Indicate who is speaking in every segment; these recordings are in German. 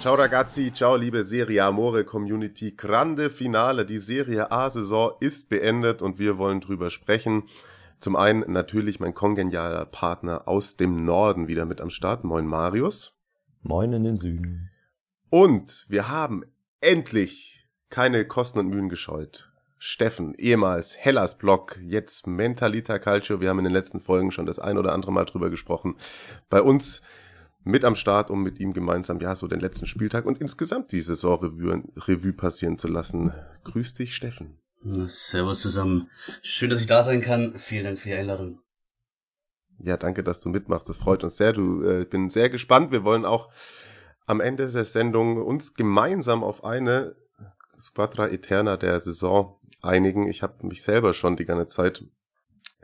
Speaker 1: Ciao ragazzi, ciao liebe Serie Amore Community. Grande Finale, die Serie A-Saison ist beendet und wir wollen drüber sprechen. Zum einen natürlich mein kongenialer Partner aus dem Norden wieder mit am Start. Moin Marius.
Speaker 2: Moin in den Süden.
Speaker 1: Und wir haben endlich keine Kosten und Mühen gescheut. Steffen, ehemals Hellas Blog, jetzt Mentalita Calcio. Wir haben in den letzten Folgen schon das ein oder andere Mal drüber gesprochen. Bei uns mit am Start, um mit ihm gemeinsam, ja, so den letzten Spieltag und insgesamt die Saisonrevue Revue passieren zu lassen. Grüß dich, Steffen.
Speaker 3: Servus zusammen. Schön, dass ich da sein kann. Vielen Dank für die Einladung.
Speaker 1: Ja, danke, dass du mitmachst. Das freut uns sehr. Du äh, bin sehr gespannt. Wir wollen auch am Ende der Sendung uns gemeinsam auf eine Squadra Eterna der Saison einigen. Ich habe mich selber schon die ganze Zeit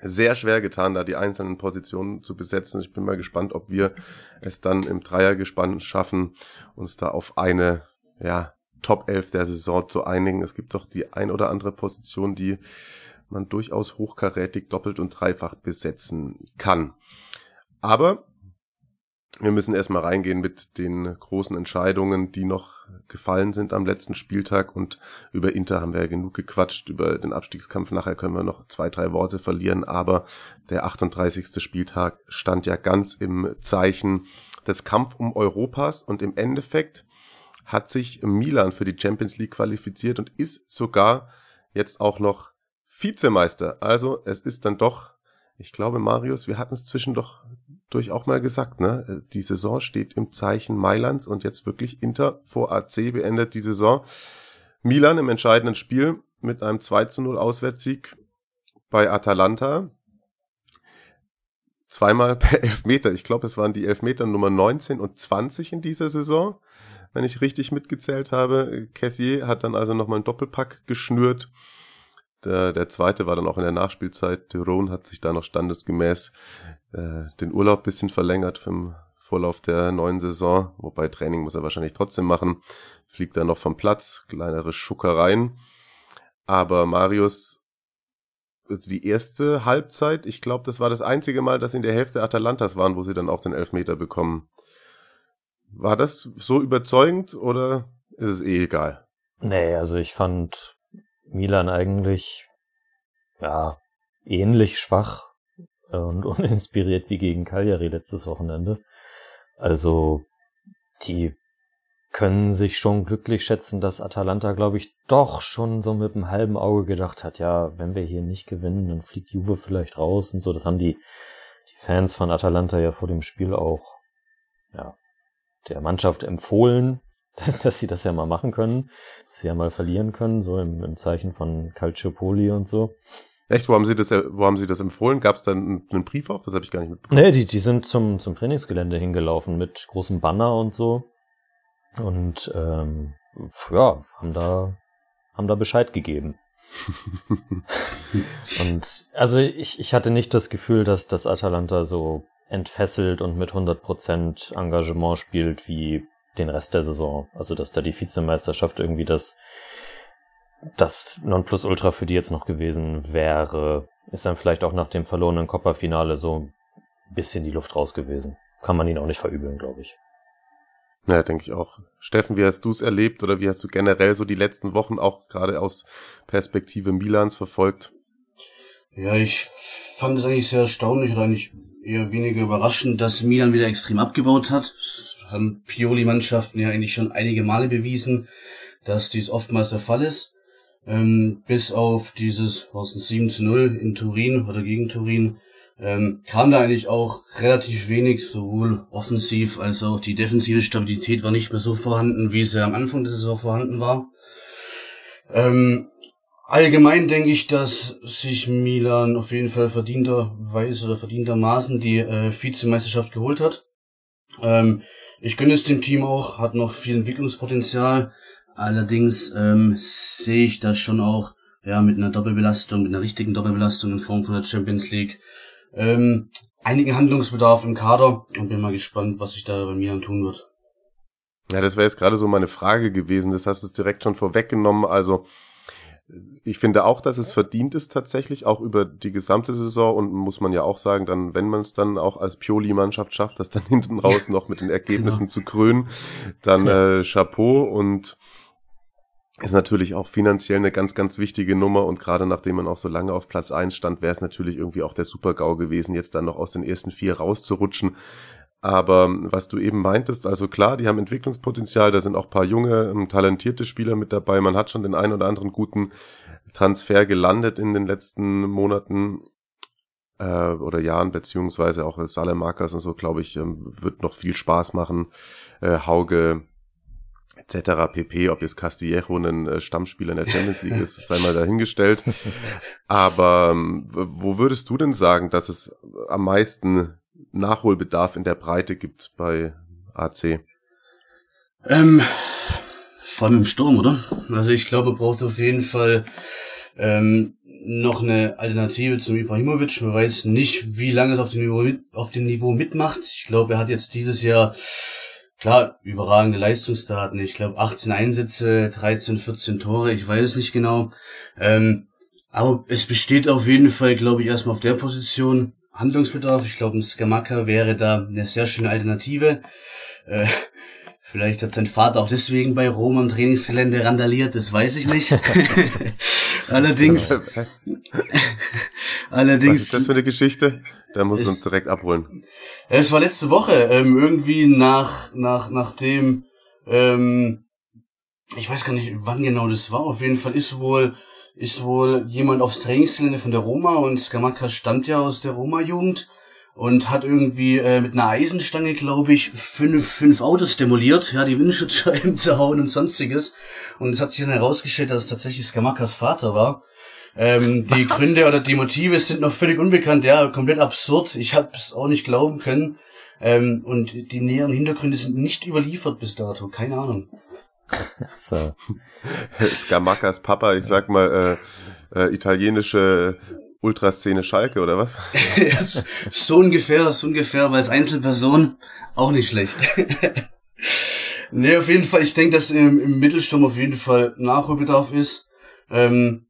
Speaker 1: sehr schwer getan, da die einzelnen Positionen zu besetzen. Ich bin mal gespannt, ob wir es dann im Dreiergespann schaffen, uns da auf eine, ja, Top 11 der Saison zu einigen. Es gibt doch die ein oder andere Position, die man durchaus hochkarätig doppelt und dreifach besetzen kann. Aber wir müssen erstmal reingehen mit den großen Entscheidungen, die noch gefallen sind am letzten Spieltag. Und über Inter haben wir ja genug gequatscht. Über den Abstiegskampf nachher können wir noch zwei, drei Worte verlieren. Aber der 38. Spieltag stand ja ganz im Zeichen des Kampf um Europas. Und im Endeffekt hat sich Milan für die Champions League qualifiziert und ist sogar jetzt auch noch Vizemeister. Also es ist dann doch, ich glaube, Marius, wir hatten es zwischendurch durch auch mal gesagt, ne? Die Saison steht im Zeichen Mailands und jetzt wirklich Inter vor AC beendet die Saison. Milan im entscheidenden Spiel mit einem 2 zu 0 Auswärtssieg bei Atalanta. Zweimal per Elfmeter. Ich glaube, es waren die Elfmeter Nummer 19 und 20 in dieser Saison, wenn ich richtig mitgezählt habe. Cassier hat dann also nochmal einen Doppelpack geschnürt. Der, der zweite war dann auch in der Nachspielzeit. Ron hat sich da noch standesgemäß äh, den Urlaub bisschen verlängert vom Vorlauf der neuen Saison. Wobei Training muss er wahrscheinlich trotzdem machen. Fliegt dann noch vom Platz, kleinere Schuckereien. Aber Marius, also die erste Halbzeit, ich glaube, das war das einzige Mal, dass in der Hälfte Atalantas waren, wo sie dann auch den Elfmeter bekommen. War das so überzeugend oder ist es eh egal?
Speaker 2: Nee, also ich fand Milan eigentlich, ja, ähnlich schwach und uninspiriert wie gegen Cagliari letztes Wochenende. Also, die können sich schon glücklich schätzen, dass Atalanta, glaube ich, doch schon so mit einem halben Auge gedacht hat, ja, wenn wir hier nicht gewinnen, dann fliegt Juve vielleicht raus und so. Das haben die, die Fans von Atalanta ja vor dem Spiel auch, ja, der Mannschaft empfohlen, dass, dass sie das ja mal machen können, dass sie ja mal verlieren können, so im, im Zeichen von Calciopoli und so.
Speaker 1: Echt, wo haben Sie das, wo haben Sie das empfohlen? Gab es dann einen Brief auch? Das habe ich gar nicht mitbekommen.
Speaker 2: Nee, die, die sind zum, zum Trainingsgelände hingelaufen mit großem Banner und so. Und ähm, ja, haben da, haben da Bescheid gegeben. und also ich, ich hatte nicht das Gefühl, dass das Atalanta so entfesselt und mit 100% Engagement spielt wie den Rest der Saison. Also dass da die Vizemeisterschaft irgendwie das das Nonplusultra für die jetzt noch gewesen wäre, ist dann vielleicht auch nach dem verlorenen Coppa-Finale so ein bisschen die Luft raus gewesen. Kann man ihn auch nicht verübeln, glaube ich.
Speaker 1: Ja, denke ich auch. Steffen, wie hast du es erlebt oder wie hast du generell so die letzten Wochen auch gerade aus Perspektive Milans verfolgt?
Speaker 3: Ja, ich fand es eigentlich sehr erstaunlich oder eigentlich eher weniger überraschend, dass Milan wieder extrem abgebaut hat. Das haben Pioli-Mannschaften ja eigentlich schon einige Male bewiesen, dass dies oftmals der Fall ist. Ähm, bis auf dieses, was ein 7 zu 0 in Turin oder gegen Turin, ähm, kam da eigentlich auch relativ wenig, sowohl offensiv als auch die defensive Stabilität war nicht mehr so vorhanden, wie sie am Anfang der Saison vorhanden war. Ähm, allgemein denke ich, dass sich Milan auf jeden Fall verdienterweise oder verdientermaßen die äh, Vizemeisterschaft geholt hat. Ähm, ich gönne es dem Team auch, hat noch viel Entwicklungspotenzial, Allerdings ähm, sehe ich das schon auch ja mit einer Doppelbelastung, mit einer richtigen Doppelbelastung in Form von der Champions League. Ähm, einigen Handlungsbedarf im Kader und bin mal gespannt, was sich da bei Milan tun wird.
Speaker 1: Ja, das wäre jetzt gerade so meine Frage gewesen. Das hast du direkt schon vorweggenommen. Also ich finde auch, dass es verdient ist tatsächlich, auch über die gesamte Saison und muss man ja auch sagen, dann, wenn man es dann auch als Pioli-Mannschaft schafft, das dann hinten raus noch mit den Ergebnissen genau. zu krönen, dann äh, Chapeau und ist natürlich auch finanziell eine ganz, ganz wichtige Nummer und gerade nachdem man auch so lange auf Platz eins stand, wäre es natürlich irgendwie auch der Super-GAU gewesen, jetzt dann noch aus den ersten vier rauszurutschen. Aber was du eben meintest, also klar, die haben Entwicklungspotenzial, da sind auch paar junge, ähm, talentierte Spieler mit dabei. Man hat schon den einen oder anderen guten Transfer gelandet in den letzten Monaten äh, oder Jahren, beziehungsweise auch Salemakers und so, glaube ich, ähm, wird noch viel Spaß machen. Äh, Hauge etc. pp. Ob jetzt Castillejo ein äh, Stammspieler in der Champions League ist, sei mal dahingestellt. Aber ähm, wo würdest du denn sagen, dass es am meisten Nachholbedarf in der Breite gibt bei AC?
Speaker 3: Ähm, vor allem im Sturm, oder? Also ich glaube, braucht auf jeden Fall ähm, noch eine Alternative zum Ibrahimovic. Man weiß nicht, wie lange es auf dem Niveau, mit, auf dem Niveau mitmacht. Ich glaube, er hat jetzt dieses Jahr, klar, überragende Leistungsdaten. Ich glaube, 18 Einsätze, 13, 14 Tore, ich weiß es nicht genau. Ähm, aber es besteht auf jeden Fall, glaube ich, erstmal auf der Position Handlungsbedarf. Ich glaube, ein Skamaka wäre da eine sehr schöne Alternative. Äh, vielleicht hat sein Vater auch deswegen bei Rom am Trainingsgelände randaliert, das weiß ich nicht. allerdings,
Speaker 1: allerdings. Was ist das für eine Geschichte? Da muss es uns direkt abholen.
Speaker 3: Es war letzte Woche, ähm, irgendwie nach, nach, nachdem, ähm, ich weiß gar nicht, wann genau das war. Auf jeden Fall ist wohl ist wohl jemand aufs Trainingsgelände von der Roma und Skamaka stammt ja aus der Roma-Jugend und hat irgendwie äh, mit einer Eisenstange, glaube ich, fünf, fünf Autos demoliert, ja, die Windschutzscheiben zerhauen und sonstiges. Und es hat sich dann herausgestellt, dass es tatsächlich Skamakas Vater war. Ähm, die? Gründe oder die Motive sind noch völlig unbekannt, ja, komplett absurd. Ich habe es auch nicht glauben können. Ähm, und die näheren Hintergründe sind nicht überliefert bis dato, keine Ahnung.
Speaker 1: so. Skamakas Papa, ich sag mal, äh, äh, italienische Ultraszene Schalke oder was?
Speaker 3: so ungefähr, so ungefähr, weil als Einzelperson auch nicht schlecht. nee, auf jeden Fall, ich denke, dass im, im Mittelsturm auf jeden Fall Nachholbedarf ist. Ähm,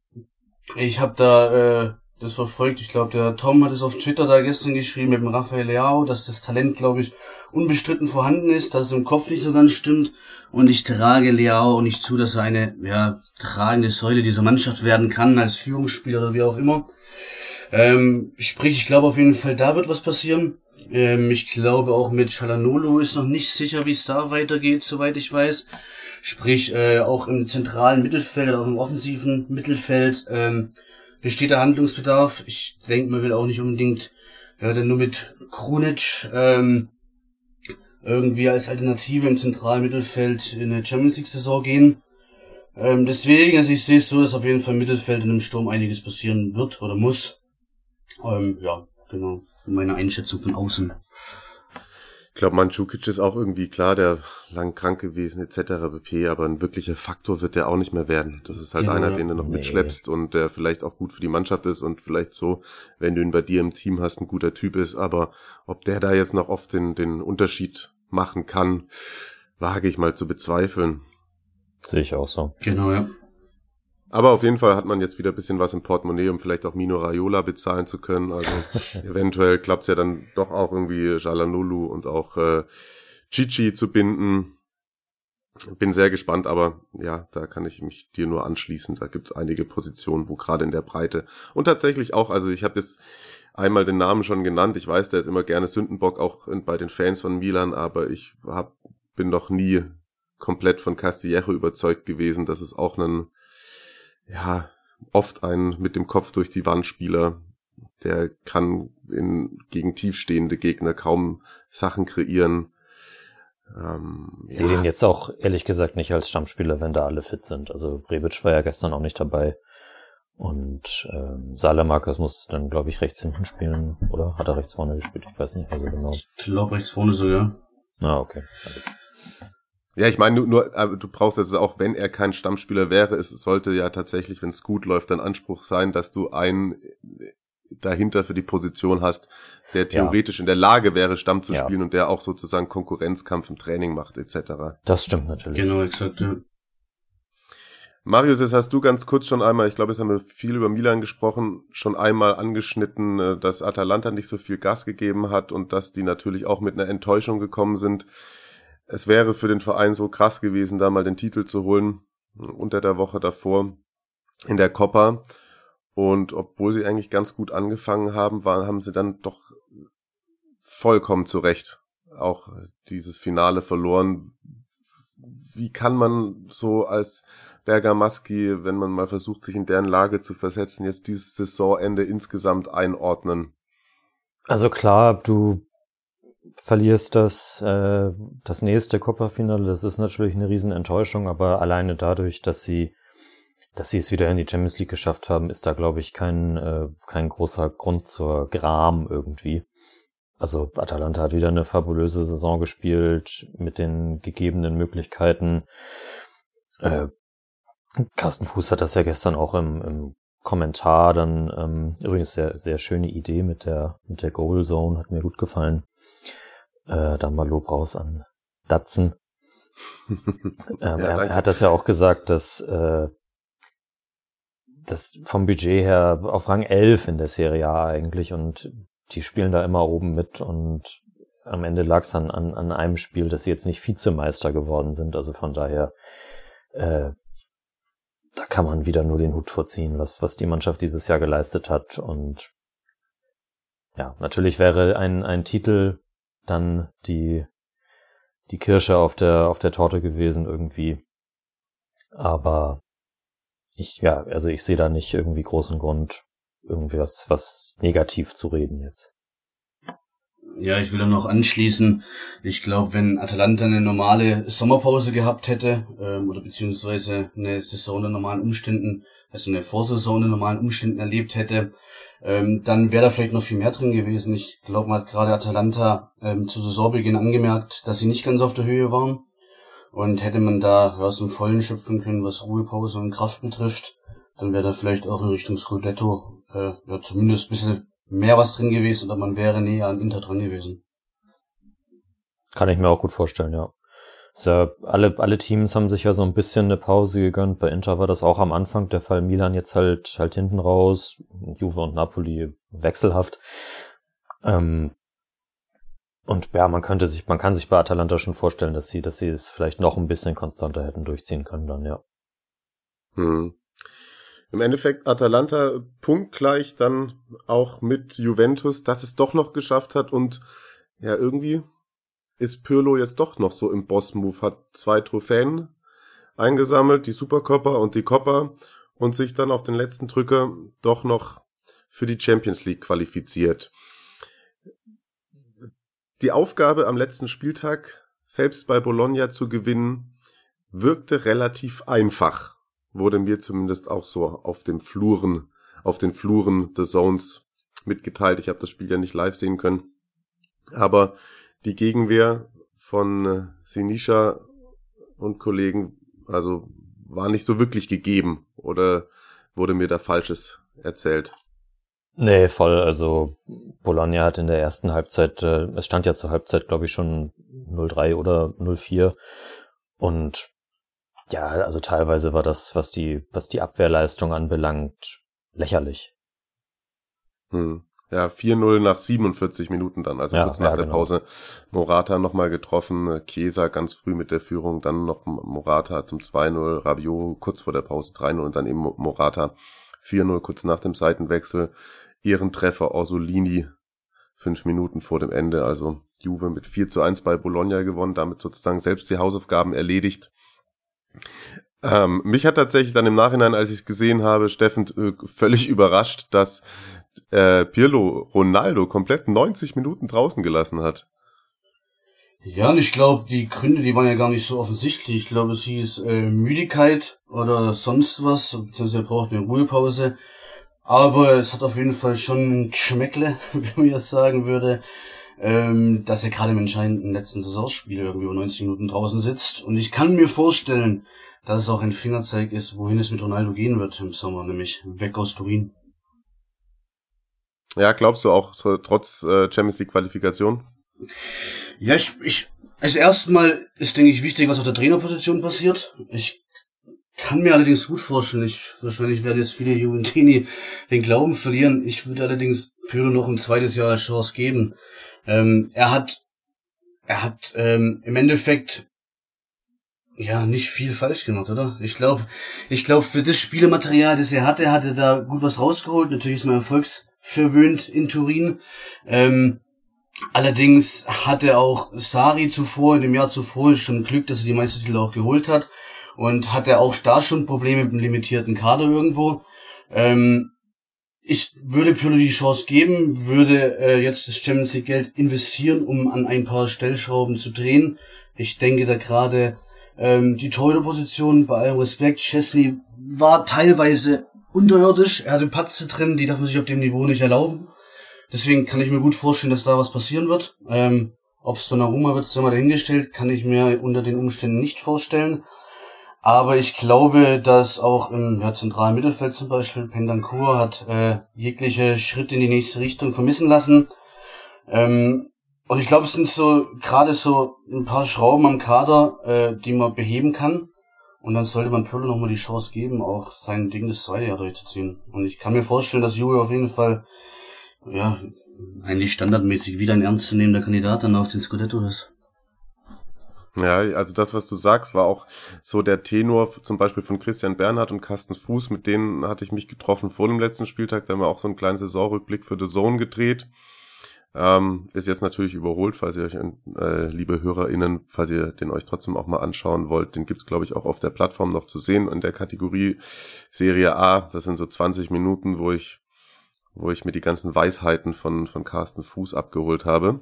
Speaker 3: ich habe da äh, das verfolgt. Ich glaube, der Tom hat es auf Twitter da gestern geschrieben mit dem Rafael Leao, dass das Talent, glaube ich, unbestritten vorhanden ist, dass es im Kopf nicht so ganz stimmt. Und ich trage Leao nicht zu, dass er eine ja, tragende Säule dieser Mannschaft werden kann, als Führungsspieler oder wie auch immer. Ähm, sprich, ich glaube auf jeden Fall, da wird was passieren. Ähm, ich glaube auch mit Chalanolo ist noch nicht sicher, wie es da weitergeht, soweit ich weiß. Sprich, äh, auch im zentralen Mittelfeld, auch im offensiven Mittelfeld ähm, besteht der Handlungsbedarf. Ich denke, man will auch nicht unbedingt ja, dann nur mit Krunic ähm, irgendwie als Alternative im zentralen Mittelfeld in der Champions League Saison gehen. Ähm, deswegen, also ich sehe es so, dass auf jeden Fall im Mittelfeld in einem Sturm einiges passieren wird oder muss. Ähm, ja, genau. Meine Einschätzung von außen.
Speaker 1: Ich glaube, Mandzukic ist auch irgendwie klar, der lang krank gewesen etc. pp. Aber ein wirklicher Faktor wird der auch nicht mehr werden. Das ist halt ja, einer, den du noch nee. mitschleppst und der vielleicht auch gut für die Mannschaft ist und vielleicht so, wenn du ihn bei dir im Team hast, ein guter Typ ist. Aber ob der da jetzt noch oft den, den Unterschied machen kann, wage ich mal zu bezweifeln.
Speaker 2: Sehe ich auch so.
Speaker 3: Genau, ja.
Speaker 1: Aber auf jeden Fall hat man jetzt wieder ein bisschen was im Portemonnaie, um vielleicht auch Mino Raiola bezahlen zu können. Also eventuell klappt's ja dann doch auch irgendwie Jalanulu und auch äh, Chichi zu binden. Bin sehr gespannt, aber ja, da kann ich mich dir nur anschließen. Da gibt's einige Positionen, wo gerade in der Breite und tatsächlich auch, also ich habe jetzt einmal den Namen schon genannt. Ich weiß, der ist immer gerne Sündenbock, auch bei den Fans von Milan, aber ich hab, bin noch nie komplett von Castillejo überzeugt gewesen. Das ist auch ein ja, oft ein mit dem Kopf durch die Wand Spieler, der kann in, gegen tiefstehende Gegner kaum Sachen kreieren.
Speaker 2: Ähm, ich sehe ja. den jetzt auch ehrlich gesagt nicht als Stammspieler, wenn da alle fit sind. Also Rebic war ja gestern auch nicht dabei. Und ähm, Salamakers muss dann, glaube ich, rechts hinten spielen. Oder hat er rechts vorne gespielt? Ich weiß nicht also genau.
Speaker 3: Ich glaube rechts vorne sogar.
Speaker 2: Ah, okay.
Speaker 1: Ja, ich meine, nur, nur du brauchst also auch, wenn er kein Stammspieler wäre, es sollte ja tatsächlich, wenn es gut läuft, dein Anspruch sein, dass du einen dahinter für die Position hast, der theoretisch ja. in der Lage wäre, Stamm zu ja. spielen und der auch sozusagen Konkurrenzkampf im Training macht, etc.
Speaker 2: Das stimmt natürlich.
Speaker 3: Genau, exakt, ja.
Speaker 1: Marius, jetzt hast du ganz kurz schon einmal, ich glaube, jetzt haben wir viel über Milan gesprochen, schon einmal angeschnitten, äh, dass Atalanta nicht so viel Gas gegeben hat und dass die natürlich auch mit einer Enttäuschung gekommen sind. Es wäre für den Verein so krass gewesen, da mal den Titel zu holen, unter der Woche davor in der Coppa. Und obwohl sie eigentlich ganz gut angefangen haben, waren, haben sie dann doch vollkommen zurecht auch dieses Finale verloren. Wie kann man so als Bergamaschi, wenn man mal versucht, sich in deren Lage zu versetzen, jetzt dieses Saisonende insgesamt einordnen?
Speaker 2: Also klar, du verlierst das, äh, das nächste Coppa-Finale, das ist natürlich eine Riesenenttäuschung, aber alleine dadurch, dass sie dass sie es wieder in die Champions League geschafft haben, ist da, glaube ich, kein, äh, kein großer Grund zur Gram irgendwie. Also Atalanta hat wieder eine fabulöse Saison gespielt mit den gegebenen Möglichkeiten. Äh, Carsten Fuß hat das ja gestern auch im, im Kommentar dann ähm, übrigens sehr sehr schöne Idee mit der mit der Goal Zone hat mir gut gefallen. Äh, dann mal Lob raus an Datsen. ähm, ja, er, er, hat das ja auch gesagt, dass äh, das vom Budget her auf Rang 11 in der Serie A eigentlich und die spielen da immer oben mit und am Ende lag es dann an, an einem Spiel, dass sie jetzt nicht Vizemeister geworden sind. Also von daher, äh, da kann man wieder nur den Hut vorziehen, was, was die Mannschaft dieses Jahr geleistet hat. Und ja, natürlich wäre ein, ein Titel dann die, die Kirsche auf der, auf der Torte gewesen irgendwie. Aber ich, ja, also ich sehe da nicht irgendwie großen Grund, irgendwie was, was negativ zu reden jetzt.
Speaker 3: Ja, ich will da noch anschließen. Ich glaube, wenn Atalanta eine normale Sommerpause gehabt hätte, ähm, oder beziehungsweise eine Saison in normalen Umständen, also eine Vorsaison in normalen Umständen erlebt hätte, ähm, dann wäre da vielleicht noch viel mehr drin gewesen. Ich glaube, man hat gerade Atalanta ähm, zu Saisonbeginn angemerkt, dass sie nicht ganz auf der Höhe waren. Und hätte man da aus dem Vollen schöpfen können, was Ruhepause und Kraft betrifft, dann wäre da vielleicht auch in Richtung Scudetto äh, ja, zumindest ein bisschen mehr was drin gewesen oder man wäre näher an Inter dran gewesen.
Speaker 2: Kann ich mir auch gut vorstellen, ja. So, alle, alle Teams haben sich ja so ein bisschen eine Pause gegönnt. Bei Inter war das auch am Anfang der Fall. Milan jetzt halt, halt hinten raus. Juve und Napoli wechselhaft. Ähm, und ja, man könnte sich, man kann sich bei Atalanta schon vorstellen, dass sie, dass sie es vielleicht noch ein bisschen konstanter hätten durchziehen können dann, ja.
Speaker 1: Hm. Im Endeffekt Atalanta punktgleich dann auch mit Juventus, dass es doch noch geschafft hat und ja, irgendwie ist Pirlo jetzt doch noch so im Boss-Move, hat zwei Trophäen eingesammelt, die Supercoppa und die Coppa und sich dann auf den letzten Drücker doch noch für die Champions League qualifiziert die Aufgabe am letzten Spieltag, selbst bei Bologna zu gewinnen, wirkte relativ einfach. Wurde mir zumindest auch so auf den Fluren, auf den Fluren des Zones mitgeteilt. Ich habe das Spiel ja nicht live sehen können. Aber die Gegenwehr von äh, Sinisha und Kollegen, also war nicht so wirklich gegeben oder wurde mir da Falsches erzählt.
Speaker 2: Nee, voll. Also Bologna hat in der ersten Halbzeit, äh, es stand ja zur Halbzeit, glaube ich, schon 0-3 oder 0-4. Und ja, also teilweise war das, was die, was die Abwehrleistung anbelangt, lächerlich.
Speaker 1: Hm. Ja, 4-0 nach 47 Minuten dann, also ja, kurz nach ja, der genau. Pause. Morata nochmal getroffen, Chiesa ganz früh mit der Führung, dann noch Morata zum 2-0, Rabiot kurz vor der Pause 3-0 und dann eben Morata 4-0 kurz nach dem Seitenwechsel. Ehrentreffer Orsolini fünf Minuten vor dem Ende. Also Juve mit 4 zu 1 bei Bologna gewonnen, damit sozusagen selbst die Hausaufgaben erledigt. Ähm, mich hat tatsächlich dann im Nachhinein, als ich es gesehen habe, Steffen äh, völlig überrascht, dass äh, Pirlo Ronaldo komplett 90 Minuten draußen gelassen hat.
Speaker 3: Ja, und ich glaube, die Gründe, die waren ja gar nicht so offensichtlich. Ich glaube, es hieß äh, Müdigkeit oder sonst was, beziehungsweise er braucht eine Ruhepause. Aber es hat auf jeden Fall schon ein Geschmäckle, wie man jetzt sagen würde. ähm, dass er gerade im entscheidenden letzten Saisonspiel irgendwie über 90 Minuten draußen sitzt. Und ich kann mir vorstellen, dass es auch ein Fingerzeig ist, wohin es mit Ronaldo gehen wird im Sommer, nämlich weg aus Turin.
Speaker 1: Ja, glaubst du auch trotz äh, Champions League Qualifikation?
Speaker 3: Ja, ich, ich also erstmal ist, denke ich, wichtig, was auf der Trainerposition passiert. Ich kann mir allerdings gut vorstellen, ich, wahrscheinlich werden jetzt viele Juventini den Glauben verlieren. Ich würde allerdings Pirlo noch ein zweites Jahr als Chance geben. Ähm, er hat, er hat ähm, im Endeffekt ja nicht viel falsch gemacht, oder? Ich glaube, ich glaube für das Spielematerial, das er hatte, hat er da gut was rausgeholt. Natürlich ist man erfolgsverwöhnt in Turin. Ähm, allerdings hatte auch Sari zuvor, in dem Jahr zuvor, schon Glück, dass er die Meistertitel auch geholt hat und hatte auch da schon Probleme mit dem limitierten Kader irgendwo. Ähm, ich würde Pirlo die Chance geben, würde äh, jetzt das Champions League Geld investieren, um an ein paar Stellschrauben zu drehen. Ich denke da gerade ähm, die Torhüterposition, bei allem Respekt, Chesney war teilweise unterirdisch. Er hatte Patze drin, die darf man sich auf dem Niveau nicht erlauben. Deswegen kann ich mir gut vorstellen, dass da was passieren wird. Ähm, Ob es Donnarumma wird, ist immer dahingestellt, kann ich mir unter den Umständen nicht vorstellen. Aber ich glaube, dass auch im ja, zentralen Mittelfeld zum Beispiel Pendancourt hat äh, jegliche Schritte in die nächste Richtung vermissen lassen. Ähm, und ich glaube, es sind so gerade so ein paar Schrauben am Kader, äh, die man beheben kann. Und dann sollte man Pirlo nochmal die Chance geben, auch sein Ding das zweite Jahr durchzuziehen. Und ich kann mir vorstellen, dass Juve auf jeden Fall, ja, eigentlich standardmäßig wieder ein ernstzunehmender Kandidat dann auf den Scudetto ist.
Speaker 1: Ja, also das, was du sagst, war auch so der Tenor zum Beispiel von Christian Bernhard und Carsten Fuß, mit denen hatte ich mich getroffen vor dem letzten Spieltag, da haben wir auch so einen kleinen Saisonrückblick für The Zone gedreht. Ähm, ist jetzt natürlich überholt, falls ihr euch, äh, liebe HörerInnen, falls ihr den euch trotzdem auch mal anschauen wollt, den gibt's glaube ich auch auf der Plattform noch zu sehen in der Kategorie Serie A. Das sind so 20 Minuten, wo ich, wo ich mir die ganzen Weisheiten von, von Carsten Fuß abgeholt habe,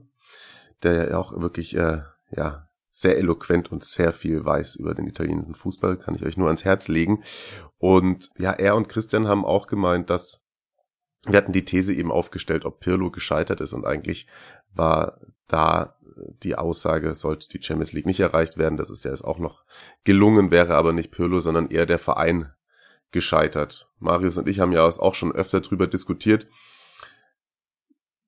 Speaker 1: der ja auch wirklich, äh, ja, sehr eloquent und sehr viel weiß über den italienischen Fußball, kann ich euch nur ans Herz legen. Und ja, er und Christian haben auch gemeint, dass wir hatten die These eben aufgestellt, ob Pirlo gescheitert ist und eigentlich war da die Aussage, sollte die Champions League nicht erreicht werden, dass es ja jetzt auch noch gelungen wäre, aber nicht Pirlo, sondern eher der Verein gescheitert. Marius und ich haben ja auch schon öfter drüber diskutiert.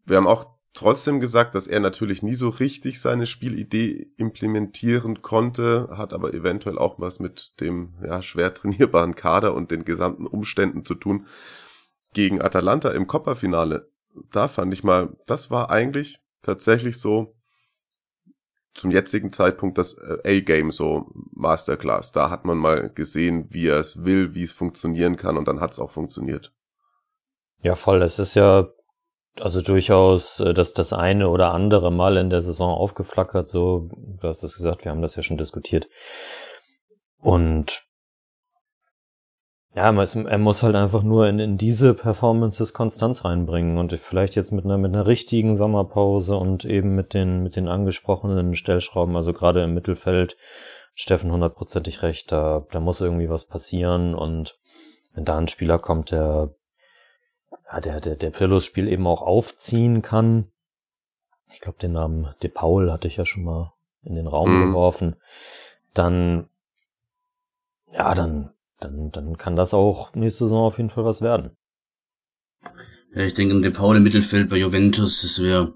Speaker 1: Wir haben auch trotzdem gesagt, dass er natürlich nie so richtig seine Spielidee implementieren konnte, hat aber eventuell auch was mit dem ja, schwer trainierbaren Kader und den gesamten Umständen zu tun. Gegen Atalanta im Coppa-Finale, da fand ich mal, das war eigentlich tatsächlich so zum jetzigen Zeitpunkt das äh, A-Game so Masterclass. Da hat man mal gesehen, wie er es will, wie es funktionieren kann und dann hat es auch funktioniert.
Speaker 2: Ja, voll. Es ist ja also durchaus äh, dass das eine oder andere Mal in der Saison aufgeflackert, so, du hast es gesagt, wir haben das ja schon diskutiert. Und ja, er muss halt einfach nur in, in diese Performances Konstanz reinbringen und vielleicht jetzt mit einer, mit einer richtigen Sommerpause und eben mit den, mit den angesprochenen Stellschrauben, also gerade im Mittelfeld, Steffen hundertprozentig recht, da, da muss irgendwie was passieren und wenn da ein Spieler kommt, der ja, der, der, der Pirlos-Spiel eben auch aufziehen kann. Ich glaube, den Namen De Paul hatte ich ja schon mal in den Raum mhm. geworfen. Dann, ja, dann, dann, dann kann das auch nächste Saison auf jeden Fall was werden.
Speaker 3: Ja, ich denke, De Paul im Mittelfeld bei Juventus, das wäre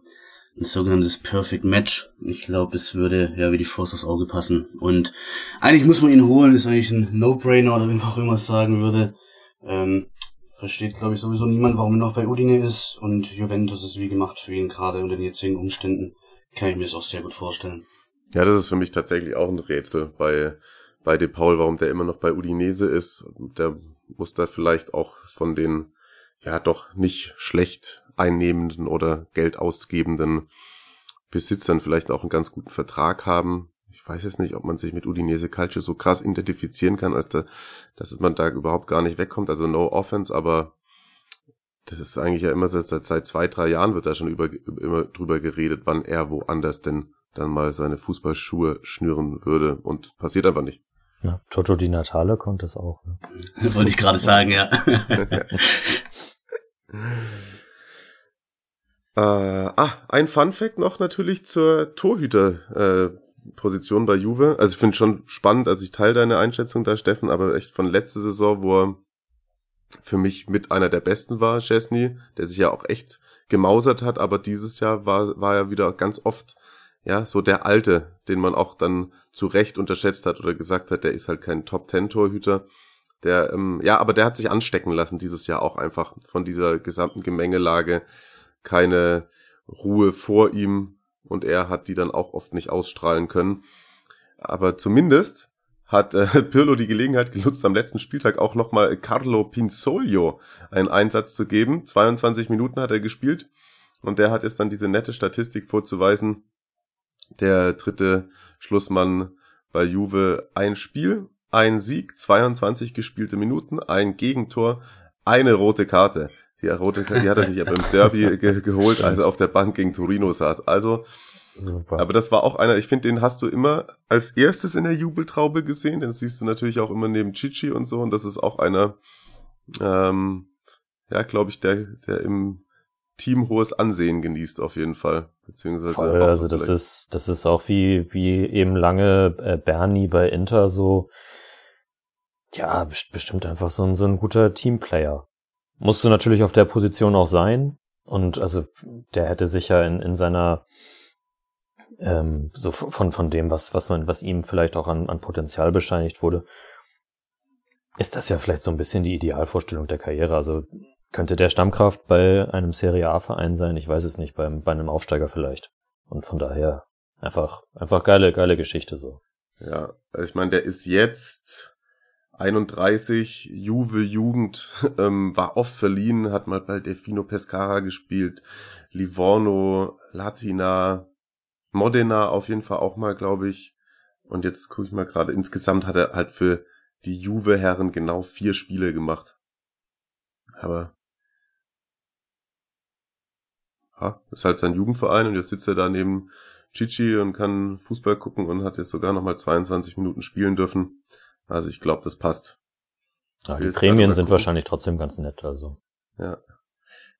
Speaker 3: ein sogenanntes Perfect Match. Ich glaube, es würde ja wie die Faust aufs Auge passen. Und eigentlich muss man ihn holen, ist eigentlich ein No-Brainer oder wie man auch immer sagen würde. Ähm, versteht, glaube ich, sowieso niemand, warum er noch bei Udine ist. Und Juventus ist wie gemacht für ihn, gerade unter den jetzigen Umständen. Kann ich mir das auch sehr gut vorstellen.
Speaker 1: Ja, das ist für mich tatsächlich auch ein Rätsel bei, bei De Paul, warum der immer noch bei Udinese ist. Der muss da vielleicht auch von den, ja, doch nicht schlecht einnehmenden oder Geld ausgebenden Besitzern vielleicht auch einen ganz guten Vertrag haben ich weiß jetzt nicht, ob man sich mit Udinese Calcio so krass identifizieren kann, als da, dass man da überhaupt gar nicht wegkommt. Also no offense, aber das ist eigentlich ja immer seit, seit zwei, drei Jahren wird da schon über, immer drüber geredet, wann er woanders denn dann mal seine Fußballschuhe schnüren würde und passiert einfach nicht.
Speaker 2: Ja, Toto Di Natale konnte es auch. Ne?
Speaker 3: Wollte ich gerade sagen, ja.
Speaker 1: Äh, ah, ein Fun Fact noch natürlich zur Torhüter-Position äh, bei Juve. Also ich finde schon spannend, also ich teile deine Einschätzung da, Steffen, aber echt von letzter Saison, wo er für mich mit einer der besten war, Chesney, der sich ja auch echt gemausert hat, aber dieses Jahr war, war er wieder ganz oft ja, so der Alte, den man auch dann zu Recht unterschätzt hat oder gesagt hat, der ist halt kein Top-Ten-Torhüter. Der, ähm, ja, aber der hat sich anstecken lassen dieses Jahr auch einfach von dieser gesamten Gemengelage. Keine Ruhe vor ihm und er hat die dann auch oft nicht ausstrahlen können. Aber zumindest hat äh, Pirlo die Gelegenheit genutzt, am letzten Spieltag auch nochmal Carlo Pinsolio einen Einsatz zu geben. 22 Minuten hat er gespielt und der hat jetzt dann diese nette Statistik vorzuweisen. Der dritte Schlussmann bei Juve ein Spiel, ein Sieg, 22 gespielte Minuten, ein Gegentor, eine rote Karte. Die rote Karte, die hat er sich ja beim Derby ge geholt, als er auf der Bank gegen Torino saß. Also Super. Aber das war auch einer, ich finde, den hast du immer als erstes in der Jubeltraube gesehen. Den siehst du natürlich auch immer neben Chichi und so. Und das ist auch einer, ähm, ja, glaube ich, der, der im Team hohes Ansehen genießt auf jeden Fall. Beziehungsweise
Speaker 2: Voll, also das ist, das ist auch wie, wie eben lange äh, Bernie bei Inter so, ja, bestimmt einfach so ein, so ein guter Teamplayer. Musst du natürlich auf der Position auch sein. Und also der hätte sicher in, in seiner ähm, so von, von dem, was, was man, was ihm vielleicht auch an, an Potenzial bescheinigt wurde, ist das ja vielleicht so ein bisschen die Idealvorstellung der Karriere. Also könnte der Stammkraft bei einem Serie A-Verein sein, ich weiß es nicht, beim, bei einem Aufsteiger vielleicht. Und von daher einfach, einfach geile, geile Geschichte so.
Speaker 1: Ja, ich meine, der ist jetzt 31, Juve Jugend, ähm, war oft verliehen, hat mal bei Delfino Pescara gespielt, Livorno, Latina, Modena auf jeden Fall auch mal, glaube ich. Und jetzt gucke ich mal gerade, insgesamt hat er halt für die Juve-Herren genau vier Spiele gemacht. Aber ha, ist halt sein Jugendverein und jetzt sitzt er da neben Chichi und kann Fußball gucken und hat jetzt sogar nochmal 22 Minuten spielen dürfen. Also ich glaube, das passt.
Speaker 2: Ja, die Prämien sind wahrscheinlich trotzdem ganz nett, also.
Speaker 1: Ja.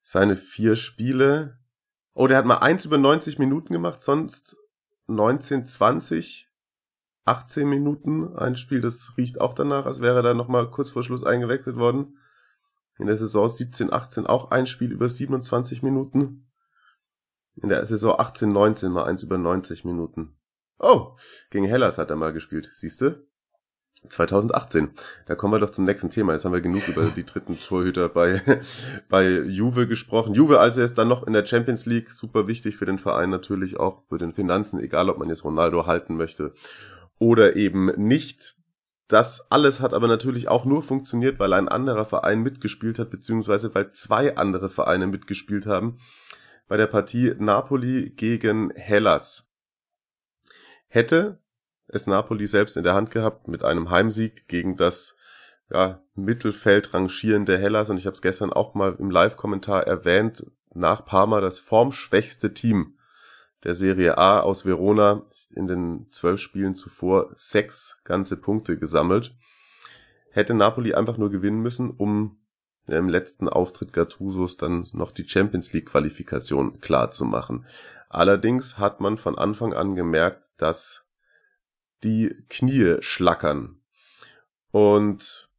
Speaker 1: Seine vier Spiele, Oh, der hat mal eins über 90 Minuten gemacht, sonst 19, 20, 18 Minuten. Ein Spiel, das riecht auch danach, als wäre er da nochmal kurz vor Schluss eingewechselt worden. In der Saison 17, 18 auch ein Spiel über 27 Minuten. In der Saison 18, 19 mal eins über 90 Minuten. Oh, gegen Hellas hat er mal gespielt, siehste? 2018. Da kommen wir doch zum nächsten Thema. Jetzt haben wir genug über die dritten Torhüter bei, bei Juve gesprochen. Juve also ist dann noch in der Champions League. Super wichtig für den Verein natürlich auch für den Finanzen, egal ob man jetzt Ronaldo halten möchte oder eben nicht. Das alles hat aber natürlich auch nur funktioniert, weil ein anderer Verein mitgespielt hat, beziehungsweise weil zwei andere Vereine mitgespielt haben bei der Partie Napoli gegen Hellas. Hätte es Napoli selbst in der Hand gehabt mit einem Heimsieg gegen das ja, Mittelfeld rangierende Hellas und ich habe es gestern auch mal im Live-Kommentar erwähnt, nach Parma das formschwächste Team der Serie A aus Verona in den zwölf Spielen zuvor sechs ganze Punkte gesammelt. Hätte Napoli einfach nur gewinnen müssen, um im letzten Auftritt Gattusos dann noch die Champions League Qualifikation klar zu machen. Allerdings hat man von Anfang an gemerkt, dass die Knie schlackern. Und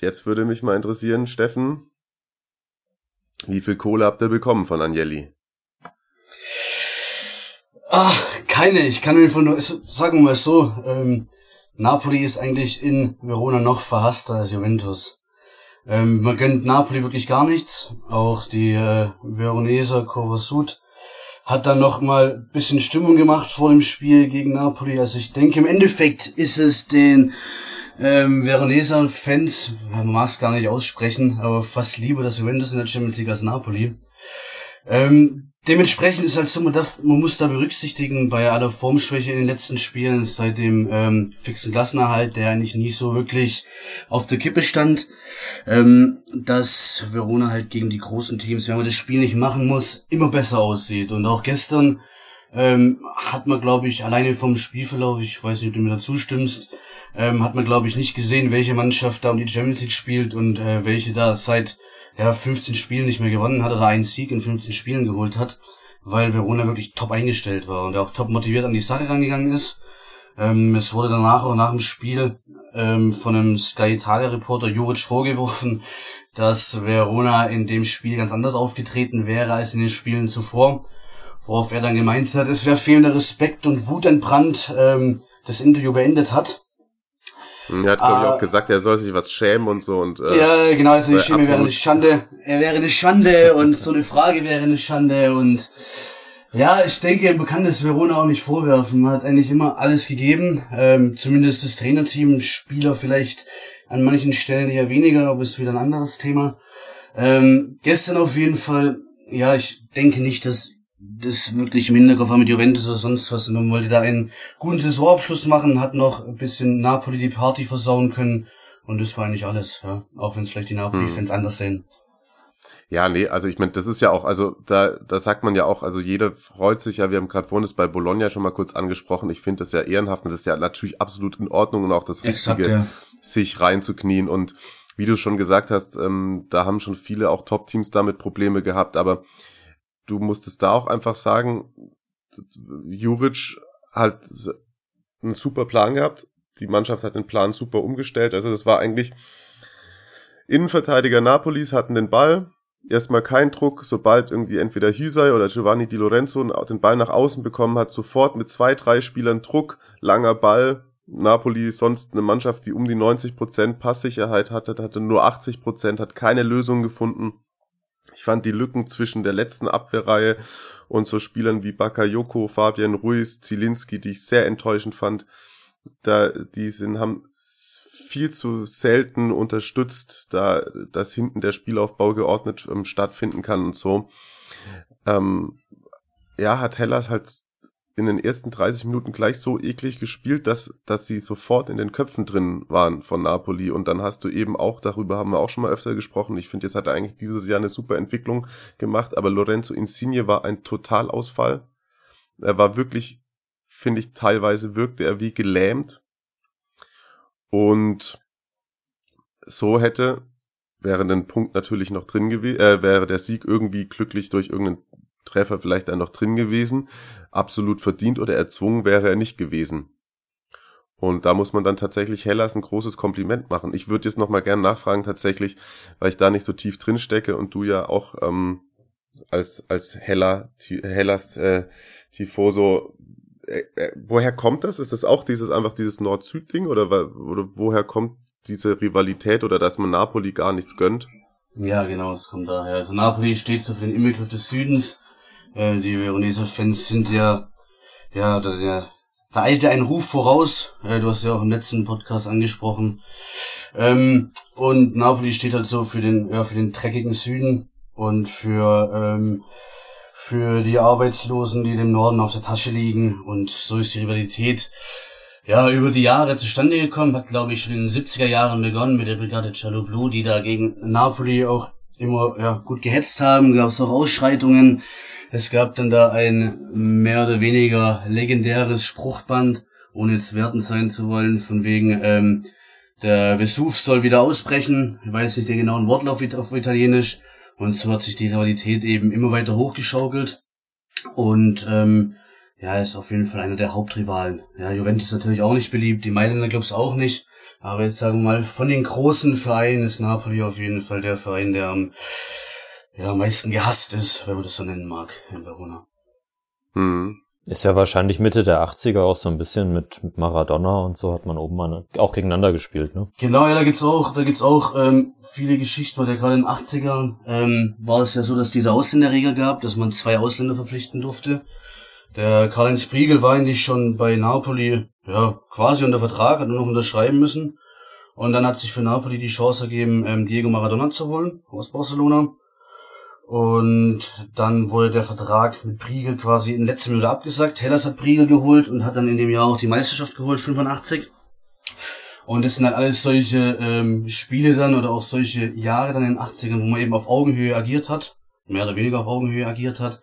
Speaker 1: jetzt würde mich mal interessieren, Steffen, wie viel Kohle habt ihr bekommen von Agnelli?
Speaker 3: Ah, keine. Ich kann mir von, sagen wir mal so, ähm, Napoli ist eigentlich in Verona noch verhasster als Juventus. Ähm, man gönnt Napoli wirklich gar nichts. Auch die äh, Veroneser Kurva Sud hat dann noch mal bisschen Stimmung gemacht vor dem Spiel gegen Napoli. Also ich denke, im Endeffekt ist es den ähm, Veroneser Fans, man mag es gar nicht aussprechen, aber fast lieber das Juventus in der Champions League als Napoli. Ähm, Dementsprechend ist halt so, man, darf, man muss da berücksichtigen, bei aller Formschwäche in den letzten Spielen, seit dem ähm, fixen Klassenerhalt, der eigentlich nie so wirklich auf der Kippe stand, ähm, dass Verona halt gegen die großen Teams, wenn man das Spiel nicht machen muss, immer besser aussieht. Und auch gestern ähm, hat man, glaube ich, alleine vom Spielverlauf, ich weiß nicht, ob du mir da zustimmst, ähm, hat man, glaube ich, nicht gesehen, welche Mannschaft da um die Champions League spielt und äh, welche da seit ja 15 Spielen nicht mehr gewonnen hat oder einen Sieg in 15 Spielen geholt hat, weil Verona wirklich top eingestellt war und auch top motiviert an die Sache rangegangen ist. Ähm, es wurde danach auch nach dem Spiel ähm, von einem Sky Italia Reporter Juric vorgeworfen, dass Verona in dem Spiel ganz anders aufgetreten wäre als in den Spielen zuvor. Worauf er dann gemeint hat, es wäre fehlender Respekt und Wut entbrannt, ähm, das Interview beendet hat.
Speaker 1: Er hat, glaube ich, auch äh, gesagt, er soll sich was schämen und so. Und,
Speaker 3: äh, ja, genau, also ich schäme wäre eine Schande. Er wäre eine Schande und so eine Frage wäre eine Schande und ja, ich denke, man kann das Verona auch nicht vorwerfen. Man hat eigentlich immer alles gegeben. Ähm, zumindest das Trainerteam, Spieler vielleicht an manchen Stellen eher weniger, aber ist wieder ein anderes Thema. Ähm, gestern auf jeden Fall, ja, ich denke nicht, dass das wirklich im Hinterkopf war mit Juventus oder sonst was. Und man wollte da einen guten Saisonabschluss machen, hat noch ein bisschen Napoli die Party versauen können. Und das war eigentlich alles, ja. Auch wenn es vielleicht die Napoli-Fans hm. anders sehen.
Speaker 1: Ja, nee, also ich meine, das ist ja auch, also da, da sagt man ja auch, also jeder freut sich ja, wir haben gerade vorhin das bei Bologna schon mal kurz angesprochen, ich finde das ja ehrenhaft und das ist ja natürlich absolut in Ordnung und auch das Richtige, Exakt, ja. sich reinzuknien und wie du schon gesagt hast, ähm, da haben schon viele auch Top-Teams damit Probleme gehabt, aber du musstest da auch einfach sagen, Juric hat einen super Plan gehabt. Die Mannschaft hat den Plan super umgestellt. Also das war eigentlich Innenverteidiger Napolis hatten den Ball. Erstmal kein Druck, sobald irgendwie entweder Hysay oder Giovanni Di Lorenzo den Ball nach außen bekommen hat, sofort mit zwei, drei Spielern Druck, langer Ball. Napoli sonst eine Mannschaft, die um die 90% Passsicherheit hatte, hatte nur 80%, hat keine Lösung gefunden. Ich fand die Lücken zwischen der letzten Abwehrreihe und so Spielern wie Bakayoko, Fabian Ruiz, Zielinski, die ich sehr enttäuschend fand, da die sind haben viel zu selten unterstützt, da dass hinten der Spielaufbau geordnet ähm, stattfinden kann und so. Ähm, ja, hat Hellas halt in den ersten 30 Minuten gleich so eklig gespielt, dass, dass sie sofort in den Köpfen drin waren von Napoli. Und dann hast du eben auch, darüber haben wir auch schon mal öfter gesprochen, ich finde, jetzt hat er eigentlich dieses Jahr eine super Entwicklung gemacht, aber Lorenzo Insigne war ein Totalausfall. Er war wirklich, finde ich, teilweise wirkte er wie gelähmt. Und so hätte, wäre ein Punkt natürlich noch drin gewesen, äh, wäre der Sieg irgendwie glücklich durch irgendeinen Treffer vielleicht dann noch drin gewesen. Absolut verdient oder erzwungen wäre er nicht gewesen. Und da muss man dann tatsächlich Hellas ein großes Kompliment machen. Ich würde jetzt nochmal gern nachfragen tatsächlich, weil ich da nicht so tief drin stecke und du ja auch ähm, als als Hella, Hellas äh, Tifoso äh, äh, woher kommt das? Ist das auch dieses einfach dieses Nord-Süd-Ding oder, oder woher kommt diese Rivalität oder dass man Napoli gar nichts gönnt?
Speaker 3: Ja, genau, es kommt daher. Also Napoli steht so für den Inbegriff des Südens äh, die Veroneser Fans sind ja, ja, der, der, der eilte einen Ruf voraus. Äh, du hast ja auch im letzten Podcast angesprochen. Ähm, und Napoli steht halt so für den, ja, für den dreckigen Süden und für, ähm, für die Arbeitslosen, die dem Norden auf der Tasche liegen. Und so ist die Rivalität ja, über die Jahre zustande gekommen, hat glaube ich schon in den 70er Jahren begonnen mit der Brigade Cialoblu, die da gegen Napoli auch immer ja, gut gehetzt haben, gab es auch Ausschreitungen, es gab dann da ein mehr oder weniger legendäres Spruchband, ohne jetzt wertend sein zu wollen, von wegen, ähm, der Vesuv soll wieder ausbrechen. Ich weiß nicht den genauen Wortlauf auf Italienisch. Und so hat sich die Rivalität eben immer weiter hochgeschaukelt. Und ähm, ja, ist auf jeden Fall einer der Hauptrivalen. Ja, Juventus ist natürlich auch nicht beliebt, die Mailänder glaub's auch nicht. Aber jetzt sagen wir mal, von den großen Vereinen ist Napoli auf jeden Fall der Verein, der am ja, am meisten gehasst ist, wenn man das so nennen mag, in Verona.
Speaker 2: Hm. Ist ja wahrscheinlich Mitte der 80er auch so ein bisschen mit, mit Maradona und so hat man oben mal auch gegeneinander gespielt, ne?
Speaker 3: Genau, ja, da gibt's auch, da gibt's auch ähm, viele Geschichten, weil ja gerade in den 80ern ähm, war es ja so, dass diese Ausländerregel gab, dass man zwei Ausländer verpflichten durfte. Der Karl-Heinz Priegel war eigentlich schon bei Napoli, ja, quasi unter Vertrag, hat nur noch unterschreiben müssen. Und dann hat sich für Napoli die Chance ergeben, ähm, Diego Maradona zu holen aus Barcelona. Und dann wurde der Vertrag mit Priegel quasi in letzter Minute abgesagt. Hellas hat Priegel geholt und hat dann in dem Jahr auch die Meisterschaft geholt, 85. Und das sind halt alles solche ähm, Spiele dann oder auch solche Jahre dann in den 80ern, wo man eben auf Augenhöhe agiert hat, mehr oder weniger auf Augenhöhe agiert hat.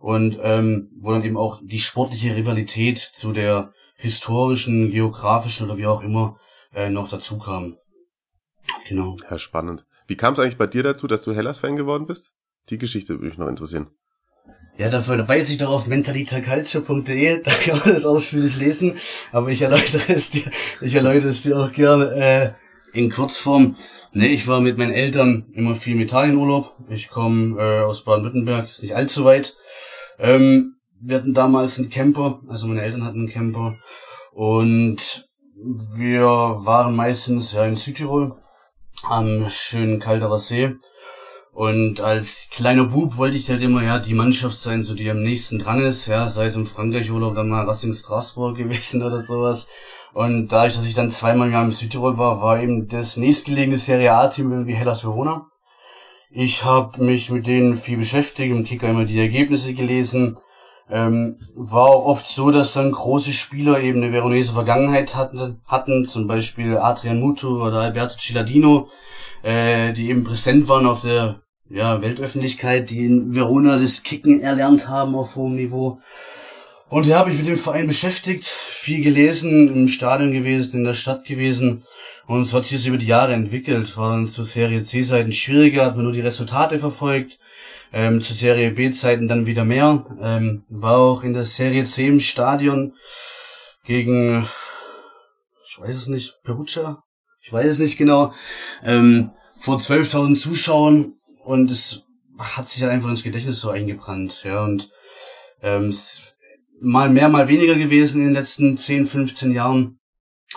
Speaker 3: Und ähm, wo dann eben auch die sportliche Rivalität zu der historischen, geografischen oder wie auch immer äh, noch dazu kam. genau.
Speaker 1: Ja, spannend. Wie kam es eigentlich bei dir dazu, dass du Hellas-Fan geworden bist? Die Geschichte würde mich noch interessieren.
Speaker 3: Ja, dafür verweise ich doch auf mentalitalculture.de, da kann man das ausführlich lesen, aber ich erläutere es dir, ich erläutere es dir auch gerne äh, in Kurzform. Nee, ich war mit meinen Eltern immer viel im Italienurlaub. Ich komme äh, aus Baden-Württemberg, ist nicht allzu weit. Ähm, wir hatten damals einen Camper, also meine Eltern hatten einen Camper und wir waren meistens ja in Südtirol am schönen Kalterer See und als kleiner Bub wollte ich halt immer, ja, die Mannschaft sein, so die am nächsten dran ist, ja, sei es im Frankreich-Urlaub oder mal Racing Strasbourg gewesen oder sowas. Und dadurch, dass ich dann zweimal im Jahr im Südtirol war, war eben das nächstgelegene Serie A-Team irgendwie Hellas Verona. Ich habe mich mit denen viel beschäftigt, im Kicker immer die Ergebnisse gelesen. Ähm, war auch oft so, dass dann große Spieler eben eine Veronese Vergangenheit hatten, hatten zum Beispiel Adrian Mutu oder Alberto Ciladino, äh, die eben präsent waren auf der ja, Weltöffentlichkeit, die in Verona das Kicken erlernt haben auf hohem Niveau. Und ja, habe ich mit dem Verein beschäftigt, viel gelesen, im Stadion gewesen, in der Stadt gewesen. Und so hat sich das über die Jahre entwickelt. War dann zur Serie C-Zeiten schwieriger, hat man nur die Resultate verfolgt. Ähm, zur Serie B-Zeiten dann wieder mehr. Ähm, war auch in der Serie C im Stadion gegen, ich weiß es nicht, Perugia? Ich weiß es nicht genau. Ähm, vor 12.000 Zuschauern und es hat sich dann einfach ins Gedächtnis so eingebrannt, ja, und ähm, mal mehr, mal weniger gewesen in den letzten 10, 15 Jahren.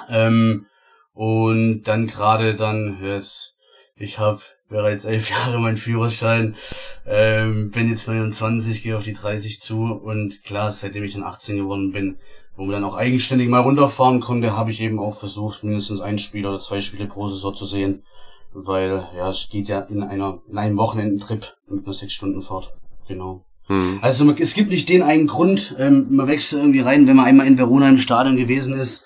Speaker 3: Ähm, und dann gerade dann, jetzt, ich habe bereits elf Jahre meinen Führerschein, ähm, bin jetzt 29, gehe auf die 30 zu. Und klar, seitdem ich dann 18 geworden bin, wo man dann auch eigenständig mal runterfahren konnte, habe ich eben auch versucht, mindestens ein Spiel oder zwei Spiele pro Saison zu sehen weil ja, es geht ja in einer in einem Wochenendentrip mit einer sechs Stunden Fahrt. Genau. Hm. Also man, es gibt nicht den einen Grund, ähm, man wechselt irgendwie rein, wenn man einmal in Verona im Stadion gewesen ist.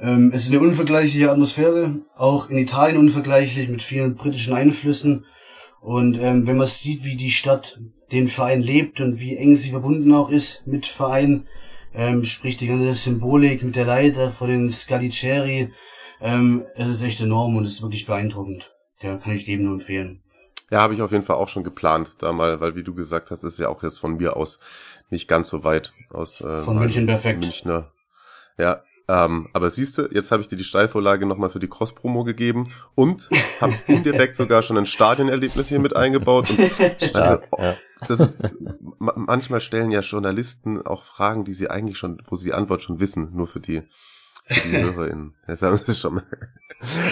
Speaker 3: Ähm, es ist eine unvergleichliche Atmosphäre, auch in Italien unvergleichlich mit vielen britischen Einflüssen. Und ähm, wenn man sieht, wie die Stadt den Verein lebt und wie eng sie verbunden auch ist mit Verein, ähm, sprich die ganze Symbolik mit der Leiter von den Scaliceri, ähm, es ist echt enorm und es ist wirklich beeindruckend. Ja, kann ich jedem nur empfehlen.
Speaker 1: Ja, habe ich auf jeden Fall auch schon geplant, da mal, weil wie du gesagt hast, ist ja auch jetzt von mir aus nicht ganz so weit aus
Speaker 3: äh, von München perfekt.
Speaker 1: Münchner. Ja, ähm, aber siehst du, jetzt habe ich dir die Steilvorlage nochmal für die Cross-Promo gegeben und habe indirekt sogar schon ein Stadionerlebnis hier mit eingebaut. Und, also, ja. das ist, manchmal stellen ja Journalisten auch Fragen, die sie eigentlich schon, wo sie die Antwort schon wissen, nur für die HörerInnen. Jetzt haben sie es schon mal.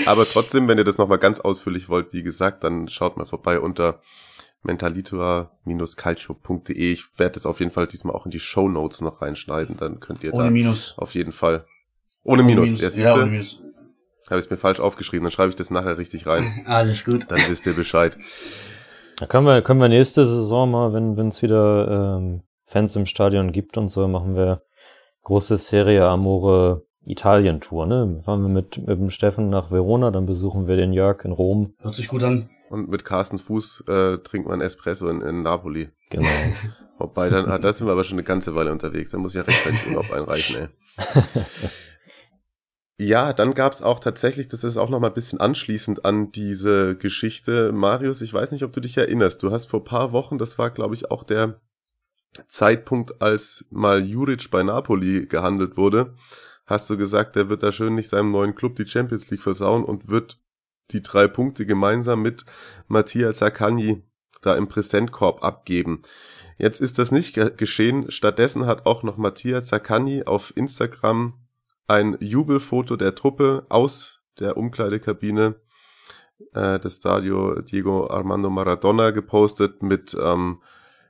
Speaker 1: Aber trotzdem, wenn ihr das nochmal ganz ausführlich wollt, wie gesagt, dann schaut mal vorbei unter mentalitua-calcio.de. Ich werde das auf jeden Fall diesmal auch in die Show Notes noch reinschneiden, dann könnt ihr
Speaker 3: ohne
Speaker 1: da
Speaker 3: Minus.
Speaker 1: auf jeden Fall ohne, ohne Minus.
Speaker 3: Minus. Ja, ohne Minus.
Speaker 1: Habe ich mir falsch aufgeschrieben, dann schreibe ich das nachher richtig rein.
Speaker 3: Alles gut.
Speaker 1: Dann wisst ihr Bescheid.
Speaker 2: Da können wir, können wir nächste Saison mal, wenn es wieder ähm, Fans im Stadion gibt und so, machen wir große Serie Amore Italien-Tour, ne? Fahren wir mit, mit dem Steffen nach Verona, dann besuchen wir den Jörg in Rom.
Speaker 3: Hört sich gut an.
Speaker 1: Und mit Carsten Fuß äh, trinkt man Espresso in, in Napoli.
Speaker 2: Genau.
Speaker 1: Wobei, dann, ah, da sind wir aber schon eine ganze Weile unterwegs. Da muss ich ja rechtzeitig Urlaub einreichen, ey. Ja, dann gab's auch tatsächlich, das ist auch noch mal ein bisschen anschließend an diese Geschichte. Marius, ich weiß nicht, ob du dich erinnerst. Du hast vor paar Wochen, das war, glaube ich, auch der Zeitpunkt, als mal Juric bei Napoli gehandelt wurde, hast du gesagt, der wird da schön nicht seinem neuen Club die Champions League versauen und wird die drei Punkte gemeinsam mit Matthias Sakani da im Präsentkorb abgeben. Jetzt ist das nicht geschehen. Stattdessen hat auch noch Matthias Sakani auf Instagram ein Jubelfoto der Truppe aus der Umkleidekabine äh, des Stadio Diego Armando Maradona gepostet mit ähm,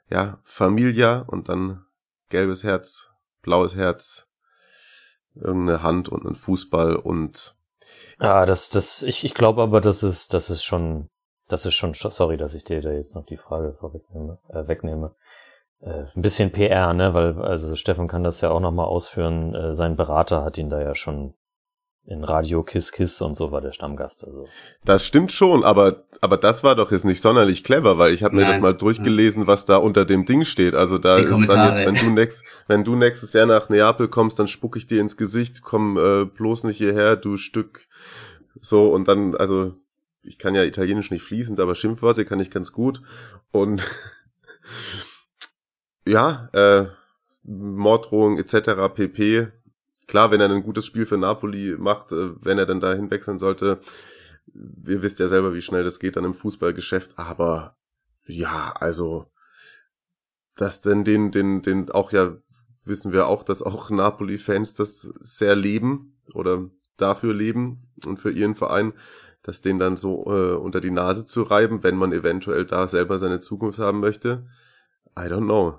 Speaker 1: ja, Familia und dann gelbes Herz, blaues Herz, irgendeine Hand und ein Fußball und
Speaker 2: ja, das, das, ich, ich glaube aber, das ist, das ist schon, das ist schon, sorry, dass ich dir da jetzt noch die Frage vorwegnehme, äh, wegnehme. Äh, ein bisschen PR, ne, weil, also Steffen kann das ja auch nochmal ausführen, äh, sein Berater hat ihn da ja schon in Radio Kiss Kiss und so war der Stammgast. Also.
Speaker 1: Das stimmt schon, aber, aber das war doch jetzt nicht sonderlich clever, weil ich habe mir das mal durchgelesen, was da unter dem Ding steht. Also da
Speaker 3: Die
Speaker 1: ist
Speaker 3: Kommentare.
Speaker 1: dann jetzt, wenn du, next, wenn du nächstes Jahr nach Neapel kommst, dann spuck ich dir ins Gesicht, komm äh, bloß nicht hierher, du Stück. So, und dann, also ich kann ja Italienisch nicht fließend, aber Schimpfworte kann ich ganz gut. Und ja, äh, Morddrohung etc. pp. Klar, wenn er ein gutes Spiel für Napoli macht, äh, wenn er dann dahin wechseln sollte, ihr wisst ja selber, wie schnell das geht dann im Fußballgeschäft, aber ja, also dass denn den, den, den auch ja wissen wir auch, dass auch Napoli-Fans das sehr leben oder dafür leben und für ihren Verein, dass den dann so äh, unter die Nase zu reiben, wenn man eventuell da selber seine Zukunft haben möchte. I don't know.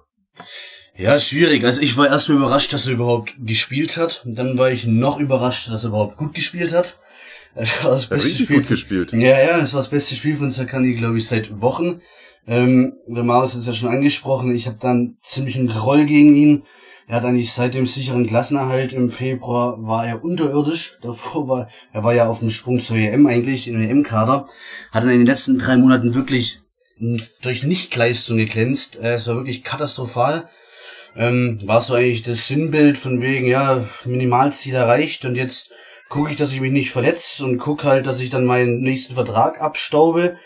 Speaker 3: Ja, schwierig. Also ich war erstmal überrascht, dass er überhaupt gespielt hat. Und dann war ich noch überrascht, dass er überhaupt gut gespielt hat.
Speaker 1: Das war das beste Spiel gut gespielt.
Speaker 3: Ja, ja, das war das beste Spiel von Sakani, glaube ich, seit Wochen. Ähm, der Maus hat es ja schon angesprochen. Ich habe dann ziemlich einen Groll gegen ihn. Er hat eigentlich seit dem sicheren Klassenerhalt im Februar war er unterirdisch. Davor war er war ja auf dem Sprung zur EM eigentlich in den EM-Kader. Hat dann in den letzten drei Monaten wirklich durch Nichtleistung geglänzt. Es war wirklich katastrophal. Ähm, war so eigentlich das Sinnbild von wegen, ja, Minimalziel erreicht und jetzt gucke ich, dass ich mich nicht verletze und gucke halt, dass ich dann meinen nächsten Vertrag abstaube.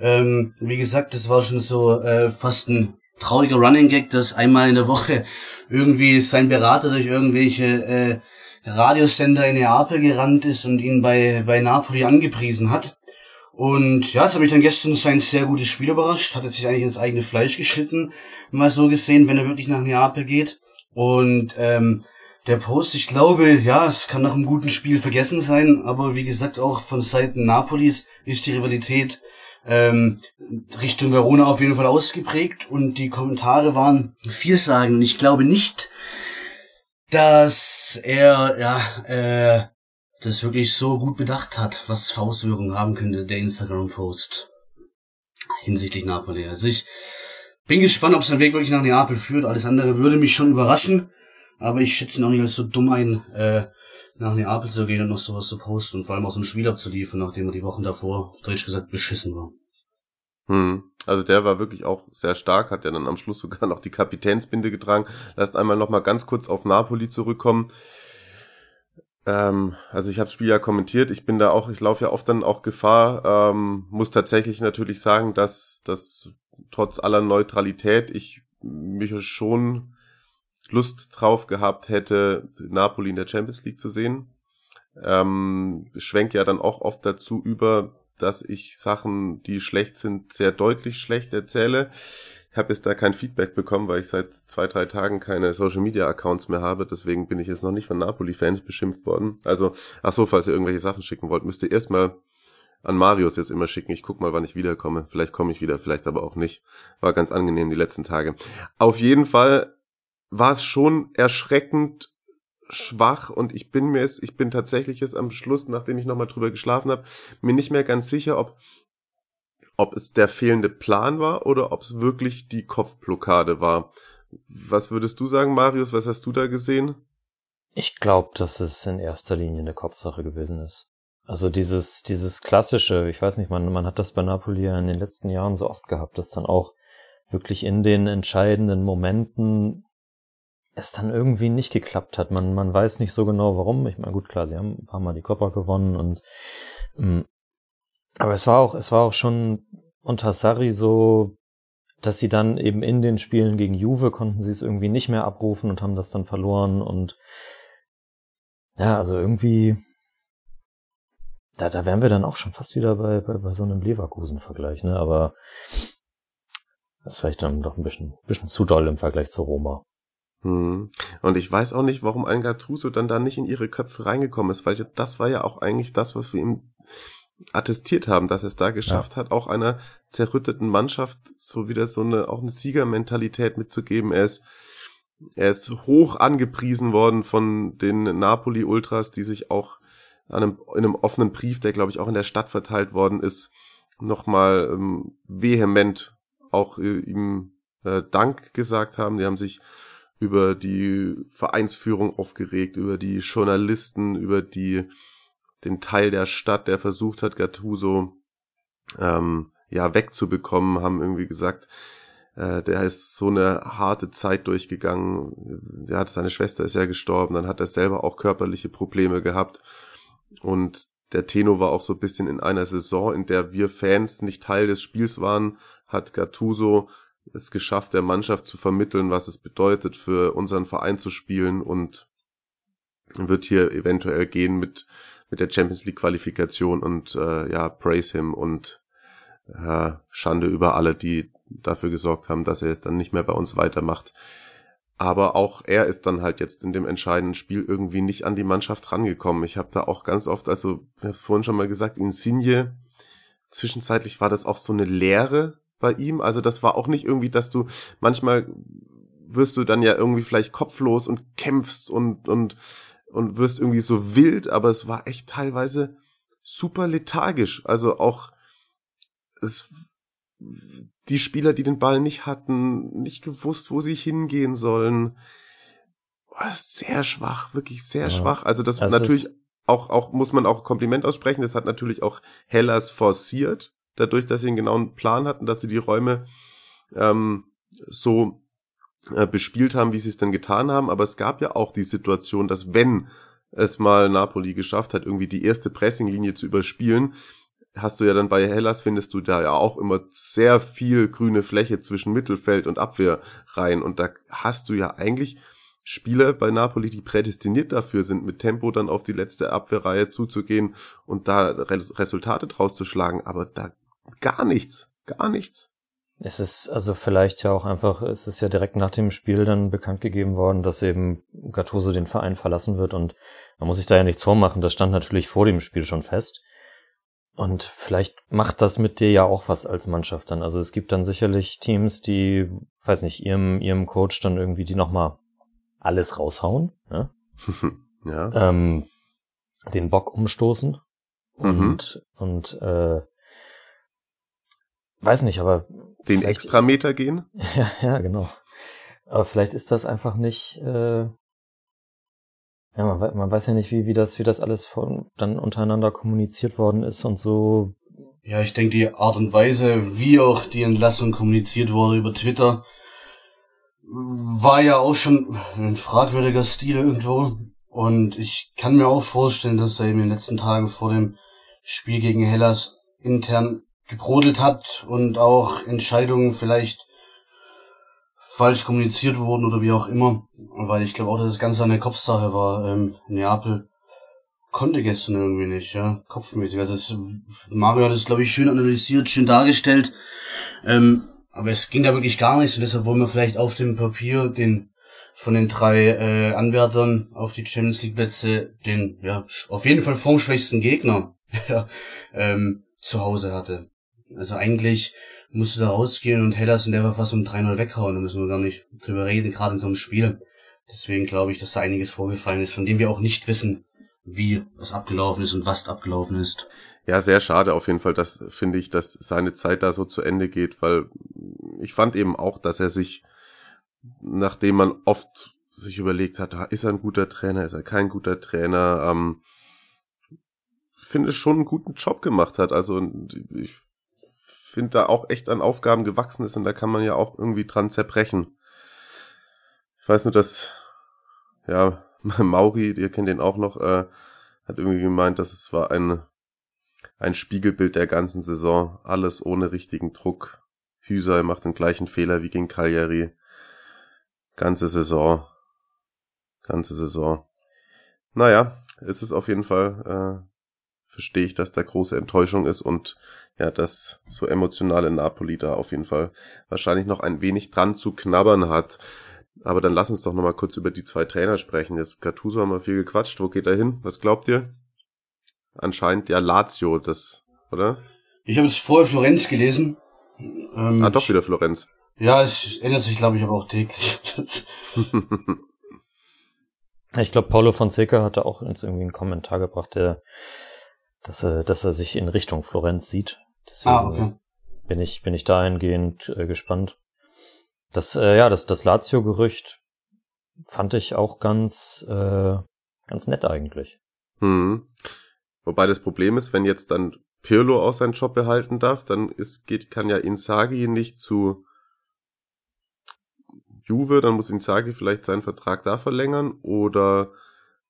Speaker 3: Ähm, wie gesagt, das war schon so äh, fast ein trauriger Running Gag, dass einmal in der Woche irgendwie sein Berater durch irgendwelche äh, Radiosender in Neapel gerannt ist und ihn bei, bei Napoli angepriesen hat. Und ja, das habe ich dann gestern sein sehr gutes Spiel überrascht. Hat er sich eigentlich ins eigene Fleisch geschnitten, mal so gesehen, wenn er wirklich nach Neapel geht. Und ähm, der Post, ich glaube, ja, es kann nach einem guten Spiel vergessen sein, aber wie gesagt, auch von Seiten Napolis ist die Rivalität ähm, Richtung Verona auf jeden Fall ausgeprägt und die Kommentare waren vielsagend und ich glaube nicht, dass er ja äh, das wirklich so gut bedacht hat, was für Auswirkungen haben könnte der Instagram-Post hinsichtlich Napoli. Also ich bin gespannt, ob sein Weg wirklich nach Neapel führt. Alles andere würde mich schon überraschen, aber ich schätze ihn auch nicht als so dumm ein, äh, nach Neapel zu gehen und noch sowas zu posten und vor allem auch so ein Spiel abzuliefern, nachdem er die Wochen davor, auf Deutsch gesagt, beschissen war.
Speaker 1: Hm. Also der war wirklich auch sehr stark, hat ja dann am Schluss sogar noch die Kapitänsbinde getragen. Lasst einmal noch mal ganz kurz auf Napoli zurückkommen. Ähm, also ich habe das Spiel ja kommentiert. Ich bin da auch, ich laufe ja oft dann auch Gefahr. Ähm, muss tatsächlich natürlich sagen, dass, dass trotz aller Neutralität ich mich schon Lust drauf gehabt hätte, Napoli in der Champions League zu sehen. Ähm, schwenkt ja dann auch oft dazu über, dass ich Sachen, die schlecht sind, sehr deutlich schlecht erzähle. Ich habe jetzt da kein Feedback bekommen, weil ich seit zwei, drei Tagen keine Social Media Accounts mehr habe. Deswegen bin ich jetzt noch nicht von Napoli-Fans beschimpft worden. Also, ach so, falls ihr irgendwelche Sachen schicken wollt, müsst ihr erstmal an Marius jetzt immer schicken. Ich guck mal, wann ich wiederkomme. Vielleicht komme ich wieder, vielleicht aber auch nicht. War ganz angenehm die letzten Tage. Auf jeden Fall war es schon erschreckend schwach und ich bin mir es, ich bin tatsächlich jetzt am Schluss, nachdem ich nochmal drüber geschlafen habe, mir nicht mehr ganz sicher, ob ob es der fehlende Plan war oder ob es wirklich die Kopfblockade war. Was würdest du sagen, Marius? Was hast du da gesehen?
Speaker 2: Ich glaube, dass es in erster Linie eine Kopfsache gewesen ist. Also dieses, dieses klassische, ich weiß nicht, man, man hat das bei Napoli ja in den letzten Jahren so oft gehabt, dass dann auch wirklich in den entscheidenden Momenten es dann irgendwie nicht geklappt hat. Man, man weiß nicht so genau warum. Ich meine, gut, klar, sie haben ein paar Mal die Copper gewonnen und ähm, aber es war auch, es war auch schon unter Sarri so, dass sie dann eben in den Spielen gegen Juve konnten sie es irgendwie nicht mehr abrufen und haben das dann verloren und ja, also irgendwie, da, da wären wir dann auch schon fast wieder bei, bei, bei so einem Leverkusen-Vergleich, ne, aber das ist vielleicht dann doch ein bisschen, bisschen zu doll im Vergleich zu Roma.
Speaker 1: Hm. Und ich weiß auch nicht, warum ein Gattuso dann da nicht in ihre Köpfe reingekommen ist, weil das war ja auch eigentlich das, was wir ihm attestiert haben, dass er es da geschafft ja. hat, auch einer zerrütteten Mannschaft so wieder so eine, auch eine Siegermentalität mitzugeben. Er ist, er ist hoch angepriesen worden von den Napoli-Ultras, die sich auch an einem, in einem offenen Brief, der glaube ich auch in der Stadt verteilt worden ist, nochmal ähm, vehement auch äh, ihm äh, Dank gesagt haben. Die haben sich über die Vereinsführung aufgeregt, über die Journalisten, über die den Teil der Stadt, der versucht hat, Gattuso ähm, ja wegzubekommen, haben irgendwie gesagt, äh, der ist so eine harte Zeit durchgegangen. Der hat seine Schwester ist ja gestorben, dann hat er selber auch körperliche Probleme gehabt und der Tenor war auch so ein bisschen in einer Saison, in der wir Fans nicht Teil des Spiels waren, hat Gattuso es geschafft, der Mannschaft zu vermitteln, was es bedeutet, für unseren Verein zu spielen und wird hier eventuell gehen mit, mit der Champions League Qualifikation und äh, ja, praise him und äh, Schande über alle, die dafür gesorgt haben, dass er es dann nicht mehr bei uns weitermacht. Aber auch er ist dann halt jetzt in dem entscheidenden Spiel irgendwie nicht an die Mannschaft rangekommen. Ich habe da auch ganz oft, also ich habe es vorhin schon mal gesagt, Insigne, zwischenzeitlich war das auch so eine Leere bei ihm. Also das war auch nicht irgendwie, dass du manchmal wirst du dann ja irgendwie vielleicht kopflos und kämpfst und und und wirst irgendwie so wild, aber es war echt teilweise super lethargisch. Also auch es die Spieler, die den Ball nicht hatten, nicht gewusst, wo sie hingehen sollen. Oh, sehr schwach, wirklich sehr ja. schwach. Also das, das natürlich auch, auch, muss man auch Kompliment aussprechen. Das hat natürlich auch Hellas forciert, dadurch, dass sie einen genauen Plan hatten, dass sie die Räume ähm, so äh, bespielt haben, wie sie es denn getan haben. Aber es gab ja auch die Situation, dass wenn es mal Napoli geschafft hat, irgendwie die erste Pressinglinie zu überspielen, hast du ja dann bei Hellas findest du da ja auch immer sehr viel grüne Fläche zwischen Mittelfeld und Abwehr rein und da hast du ja eigentlich Spieler bei Napoli, die prädestiniert dafür sind, mit Tempo dann auf die letzte Abwehrreihe zuzugehen und da Resultate draus zu schlagen, aber da gar nichts, gar nichts.
Speaker 2: Es ist also vielleicht ja auch einfach, es ist ja direkt nach dem Spiel dann bekannt gegeben worden, dass eben Gattuso den Verein verlassen wird und man muss sich da ja nichts vormachen, das stand natürlich vor dem Spiel schon fest. Und vielleicht macht das mit dir ja auch was als Mannschaft dann. Also es gibt dann sicherlich Teams, die, weiß nicht, ihrem, ihrem Coach dann irgendwie die nochmal alles raushauen, ne? ja. Ähm, den Bock umstoßen und, mhm. und äh, weiß nicht, aber
Speaker 1: den Extrameter ist, gehen?
Speaker 2: Ja, ja, genau. Aber vielleicht ist das einfach nicht äh, ja, man, man weiß ja nicht, wie, wie das, wie das alles von, dann untereinander kommuniziert worden ist und so.
Speaker 3: Ja, ich denke, die Art und Weise, wie auch die Entlassung kommuniziert wurde über Twitter, war ja auch schon ein fragwürdiger Stil irgendwo. Und ich kann mir auch vorstellen, dass er eben in den letzten Tagen vor dem Spiel gegen Hellas intern gebrodelt hat und auch Entscheidungen vielleicht falsch kommuniziert wurden oder wie auch immer. Weil ich glaube auch, dass das Ganze eine Kopfsache war. Ähm, Neapel konnte gestern irgendwie nicht, ja, kopfmäßig. Also es, Mario hat es, glaube ich, schön analysiert, schön dargestellt. Ähm, aber es ging da wirklich gar nichts und deshalb wollen wir vielleicht auf dem Papier den von den drei äh, Anwärtern auf die Champions League Plätze den ja auf jeden Fall formschwächsten Gegner ja, ähm, zu Hause hatte. Also eigentlich musste da rausgehen und Hellas in der Verfassung 3-0 weghauen. Da müssen wir gar nicht drüber reden, gerade in so einem Spiel. Deswegen glaube ich, dass da einiges vorgefallen ist, von dem wir auch nicht wissen, wie es abgelaufen ist und was abgelaufen ist.
Speaker 1: Ja, sehr schade auf jeden Fall, dass finde ich, dass seine Zeit da so zu Ende geht, weil ich fand eben auch, dass er sich, nachdem man oft sich überlegt hat, ah, ist er ein guter Trainer, ist er kein guter Trainer, ähm, finde schon einen guten Job gemacht hat. Also ich finde, da auch echt an Aufgaben gewachsen ist und da kann man ja auch irgendwie dran zerbrechen. Ich weiß nur, dass, ja, Mauri, ihr kennt den auch noch, äh, hat irgendwie gemeint, dass es war ein, ein Spiegelbild der ganzen Saison. Alles ohne richtigen Druck. Hüser macht den gleichen Fehler wie gegen Cagliari. Ganze Saison. Ganze Saison. Naja, es ist auf jeden Fall, äh, verstehe ich, dass da große Enttäuschung ist und ja, das so emotionale Napoli da auf jeden Fall wahrscheinlich noch ein wenig dran zu knabbern hat. Aber dann lass uns doch nochmal kurz über die zwei Trainer sprechen. Jetzt Gattuso haben wir viel gequatscht. Wo geht er hin? Was glaubt ihr? Anscheinend ja Lazio, das, oder?
Speaker 3: Ich habe jetzt vorher Florenz gelesen.
Speaker 1: Ähm, ah, doch wieder Florenz.
Speaker 3: Ja, es ändert sich, glaube ich, aber auch täglich.
Speaker 2: ich glaube, Paulo Fonseca hatte auch uns irgendwie einen Kommentar gebracht, der dass er, dass er sich in Richtung Florenz sieht. Deswegen ah, okay. bin ich, bin ich dahingehend äh, gespannt. Das, äh, ja, das, das Lazio-Gerücht fand ich auch ganz, äh, ganz nett eigentlich.
Speaker 1: Hm. Wobei das Problem ist, wenn jetzt dann Pirlo auch seinen Job behalten darf, dann ist, geht, kann ja Inzaghi nicht zu Juve, dann muss Inzaghi vielleicht seinen Vertrag da verlängern oder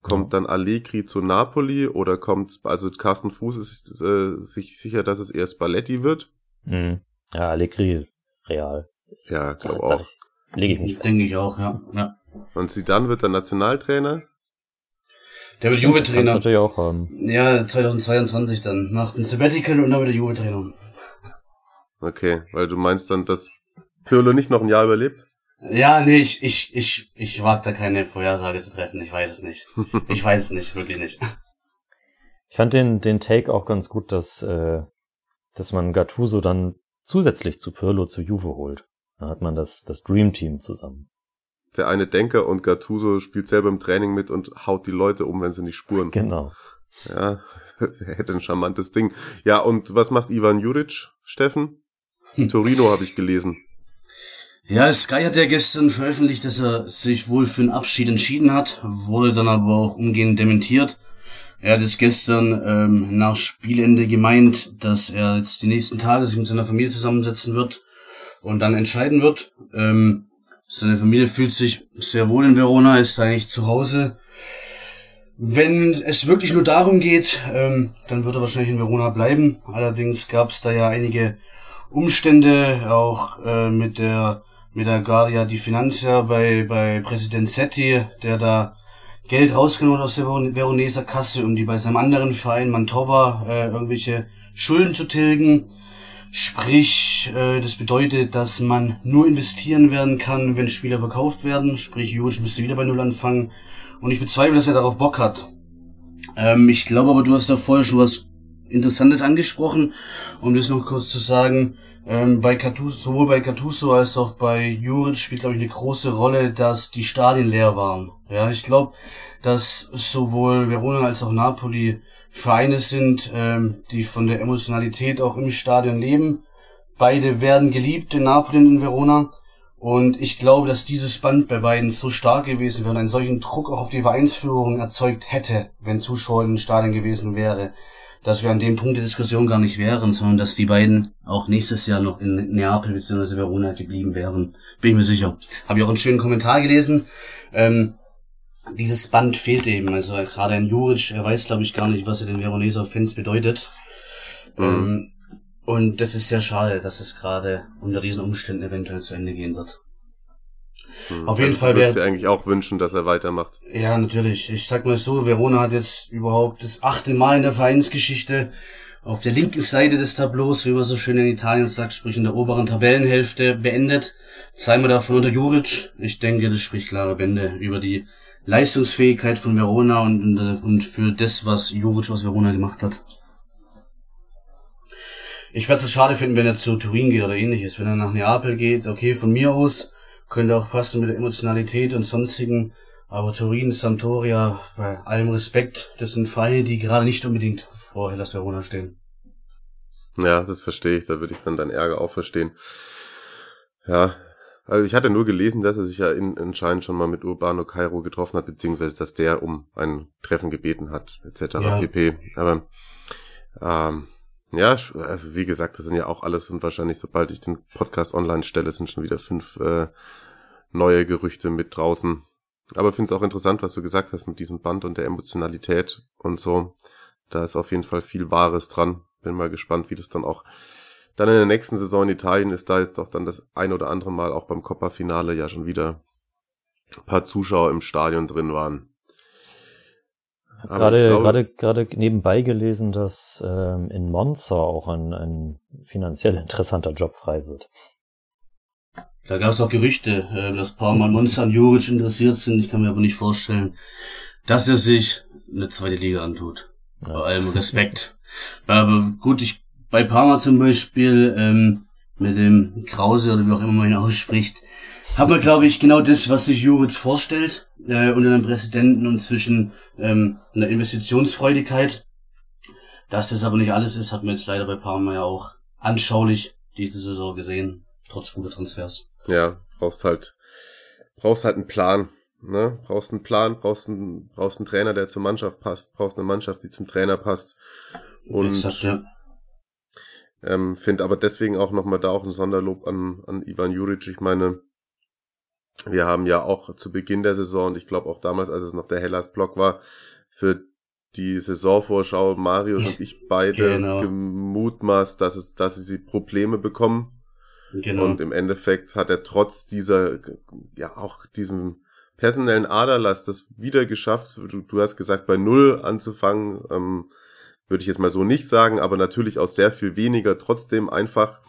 Speaker 1: Kommt dann Allegri zu Napoli oder kommt, also Carsten Fuß ist äh, sich sicher, dass es eher Spalletti wird?
Speaker 2: Mhm. Ja, Allegri, real.
Speaker 1: Ja, glaube auch.
Speaker 2: Lege ich mich.
Speaker 3: Denke ich auch, ja. ja.
Speaker 1: Und Zidane wird dann Nationaltrainer?
Speaker 3: Der wird
Speaker 2: Kannst
Speaker 3: Juve-Trainer.
Speaker 2: natürlich auch haben.
Speaker 3: Ja, 2022 dann. Macht ein Sabbatical und dann wird er Juve-Trainer.
Speaker 1: Okay, weil du meinst dann, dass Pirlo nicht noch ein Jahr überlebt?
Speaker 3: Ja, nee, ich, ich, ich, ich wag da keine Vorhersage zu treffen. Ich weiß es nicht. Ich weiß es nicht, wirklich nicht.
Speaker 2: Ich fand den, den Take auch ganz gut, dass, äh, dass man Gattuso dann zusätzlich zu Pirlo zu Juve holt. Dann hat man das, das Dream Team zusammen.
Speaker 1: Der eine Denker und Gattuso spielt selber im Training mit und haut die Leute um, wenn sie nicht spuren.
Speaker 2: Genau.
Speaker 1: Ja, er hätte ein charmantes Ding. Ja, und was macht Ivan Juric, Steffen? Torino habe ich gelesen.
Speaker 3: Ja, Sky hat ja gestern veröffentlicht, dass er sich wohl für einen Abschied entschieden hat, wurde dann aber auch umgehend dementiert. Er hat es gestern ähm, nach Spielende gemeint, dass er jetzt die nächsten Tage sich mit seiner Familie zusammensetzen wird und dann entscheiden wird. Ähm, seine Familie fühlt sich sehr wohl in Verona, ist eigentlich zu Hause. Wenn es wirklich nur darum geht, ähm, dann wird er wahrscheinlich in Verona bleiben. Allerdings gab es da ja einige Umstände, auch äh, mit der mit der Guardia di Finanza bei bei Präsident Setti, der da Geld rausgenommen hat aus der Veron- Veroneser Kasse, um die bei seinem anderen Verein Mantova äh, irgendwelche Schulden zu tilgen. Sprich, äh, das bedeutet, dass man nur investieren werden kann, wenn Spieler verkauft werden. Sprich, Juric müsste wieder bei Null anfangen. Und ich bezweifle, dass er darauf Bock hat. Ähm, ich glaube aber, du hast da vorher schon was Interessantes angesprochen, um das noch kurz zu sagen. Ähm, bei Gattuso, sowohl bei Gattuso als auch bei Juric spielt, glaube ich, eine große Rolle, dass die Stadien leer waren. Ja, ich glaube, dass sowohl Verona als auch Napoli Vereine sind, ähm, die von der Emotionalität auch im Stadion leben. Beide werden geliebt in Napoli und in Verona. Und ich glaube, dass dieses Band bei beiden so stark gewesen wäre und einen solchen Druck auch auf die Vereinsführung erzeugt hätte, wenn Zuschauer in den Stadien gewesen wäre, dass wir an dem Punkt der Diskussion gar nicht wären, sondern dass die beiden auch nächstes Jahr noch in Neapel bzw. Verona geblieben wären. Bin ich mir sicher. Habe ich auch einen schönen Kommentar gelesen. Ähm, dieses Band fehlt eben. Also gerade ein Juric, er weiß, glaube ich, gar nicht, was er den Veroneser Fans bedeutet. Ähm, und das ist sehr schade, dass es gerade unter diesen Umständen eventuell zu Ende gehen wird.
Speaker 1: Hm.
Speaker 3: Auf jeden
Speaker 1: Also
Speaker 3: Fall
Speaker 1: Du würdest
Speaker 3: wär-
Speaker 1: dir eigentlich auch wünschen, dass er weitermacht.
Speaker 3: Ja, natürlich. Ich sag mal so, Verona hat jetzt überhaupt das achte Mal in der Vereinsgeschichte auf der linken Seite des Tableaus, wie man so schön in Italien sagt, sprich in der oberen Tabellenhälfte beendet. Zweimal davon unter Juric. Ich denke, das spricht klare Bände über die Leistungsfähigkeit von Verona und, und für das, was Juric aus Verona gemacht hat. Ich werde es schade finden, wenn er zu Turin geht oder ähnliches. Wenn er nach Neapel geht, okay, von mir aus könnte auch passen mit der Emotionalität und sonstigen. Aber Turin, Sampdoria, bei allem Respekt, das sind Vereine, die gerade nicht unbedingt vor Hellas Verona stehen.
Speaker 1: Ja, das verstehe ich. Da würde ich dann deinen Ärger auch verstehen. Ja, also ich hatte nur gelesen, dass er sich ja in, anscheinend schon mal mit Urbano Cairo getroffen hat, beziehungsweise dass der um ein Treffen gebeten hat, etc.
Speaker 3: Ja.
Speaker 1: pp. Aber ähm, ja, also wie gesagt, das sind ja auch alles und wahrscheinlich, sobald ich den Podcast online stelle, sind schon wieder fünf äh, neue Gerüchte mit draußen. Aber finde es auch interessant, was du gesagt hast mit diesem Band und der Emotionalität und so. Da ist auf jeden Fall viel Wahres dran. Bin mal gespannt, wie das dann auch dann in der nächsten Saison in Italien ist. Da ist doch dann das ein oder andere Mal auch beim Coppa-Finale ja schon wieder ein paar Zuschauer im Stadion drin waren.
Speaker 2: Gerade,
Speaker 1: glaube-
Speaker 2: gerade, gerade nebenbei gelesen, dass ähm, in Monza auch ein, ein finanziell interessanter Job frei wird.
Speaker 3: Da gab es auch Gerüchte, äh, dass Parma und Monza an Juric interessiert sind. Ich kann mir aber nicht vorstellen, dass er sich eine zweite Liga antut.
Speaker 2: Ja.
Speaker 3: Bei allem Respekt. Aber gut, ich bei Parma zum Beispiel ähm, mit dem Krause oder wie auch immer man ihn ausspricht, hat man glaube ich genau das, was sich Juric vorstellt äh, unter einem Präsidenten und zwischen ähm, einer Investitionsfreudigkeit. Dass das aber nicht alles ist, hat man jetzt leider bei Parma ja auch anschaulich diese Saison gesehen, trotz guter Transfers.
Speaker 1: Ja, brauchst halt, brauchst halt einen Plan. Ne? Brauchst einen Plan, brauchst einen, brauchst einen Trainer, der zur Mannschaft passt, brauchst eine Mannschaft, die zum Trainer passt. Und
Speaker 3: Exakt, ja.
Speaker 1: ähm, finde aber deswegen auch nochmal da auch ein Sonderlob an, an Ivan Juric. Ich meine, Wir haben ja auch zu Beginn der Saison und ich glaube auch damals, als es noch der Hellas-Block war, für die Saisonvorschau Marius und ich beide genau. gemutmaßt, dass es, dass sie Probleme bekommen. Genau. Und im Endeffekt hat er trotz dieser, ja, auch diesem personellen Aderlass das wieder geschafft. Du, du hast gesagt, bei Null anzufangen, ähm, würde ich jetzt mal so nicht sagen, aber natürlich auch sehr viel weniger, trotzdem einfach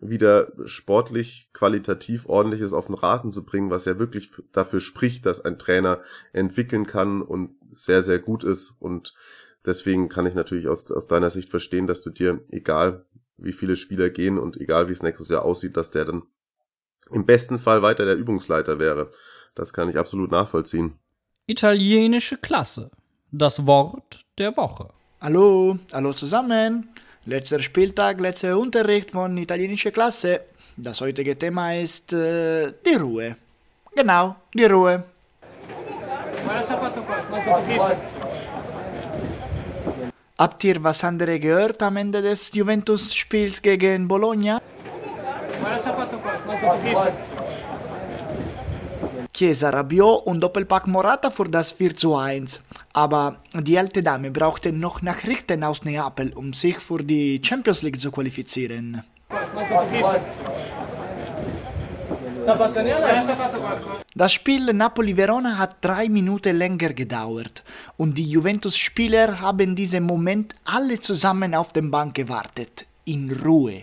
Speaker 1: wieder sportlich qualitativ ordentliches auf den Rasen zu bringen, was ja wirklich dafür spricht, dass ein Trainer entwickeln kann und sehr, sehr gut ist. Und deswegen kann ich natürlich aus, aus deiner Sicht verstehen, dass du dir, egal wie viele Spieler gehen und egal wie es nächstes Jahr aussieht, dass der dann im besten Fall weiter der Übungsleiter wäre. Das kann ich absolut nachvollziehen.
Speaker 4: Italienische Klasse. Das Wort der Woche.
Speaker 5: Hallo, hallo zusammen. Letzter Spieltag, letzter Unterricht von italienischer Klasse. Das heutige Thema ist äh, die Ruhe. Genau, die Ruhe. Habt ihr was anderes gehört am Ende des Juventus-Spiels gegen Bologna? Chiesa, Rabiot und Doppelpack Morata für das 4 zu 1. Aber die alte Dame brauchte noch Nachrichten aus Neapel, um sich für die Champions League zu qualifizieren. Das Spiel Napoli-Verona hat drei Minuten länger gedauert und die Juventus-Spieler haben diesen Moment alle zusammen auf der Bank gewartet, in Ruhe.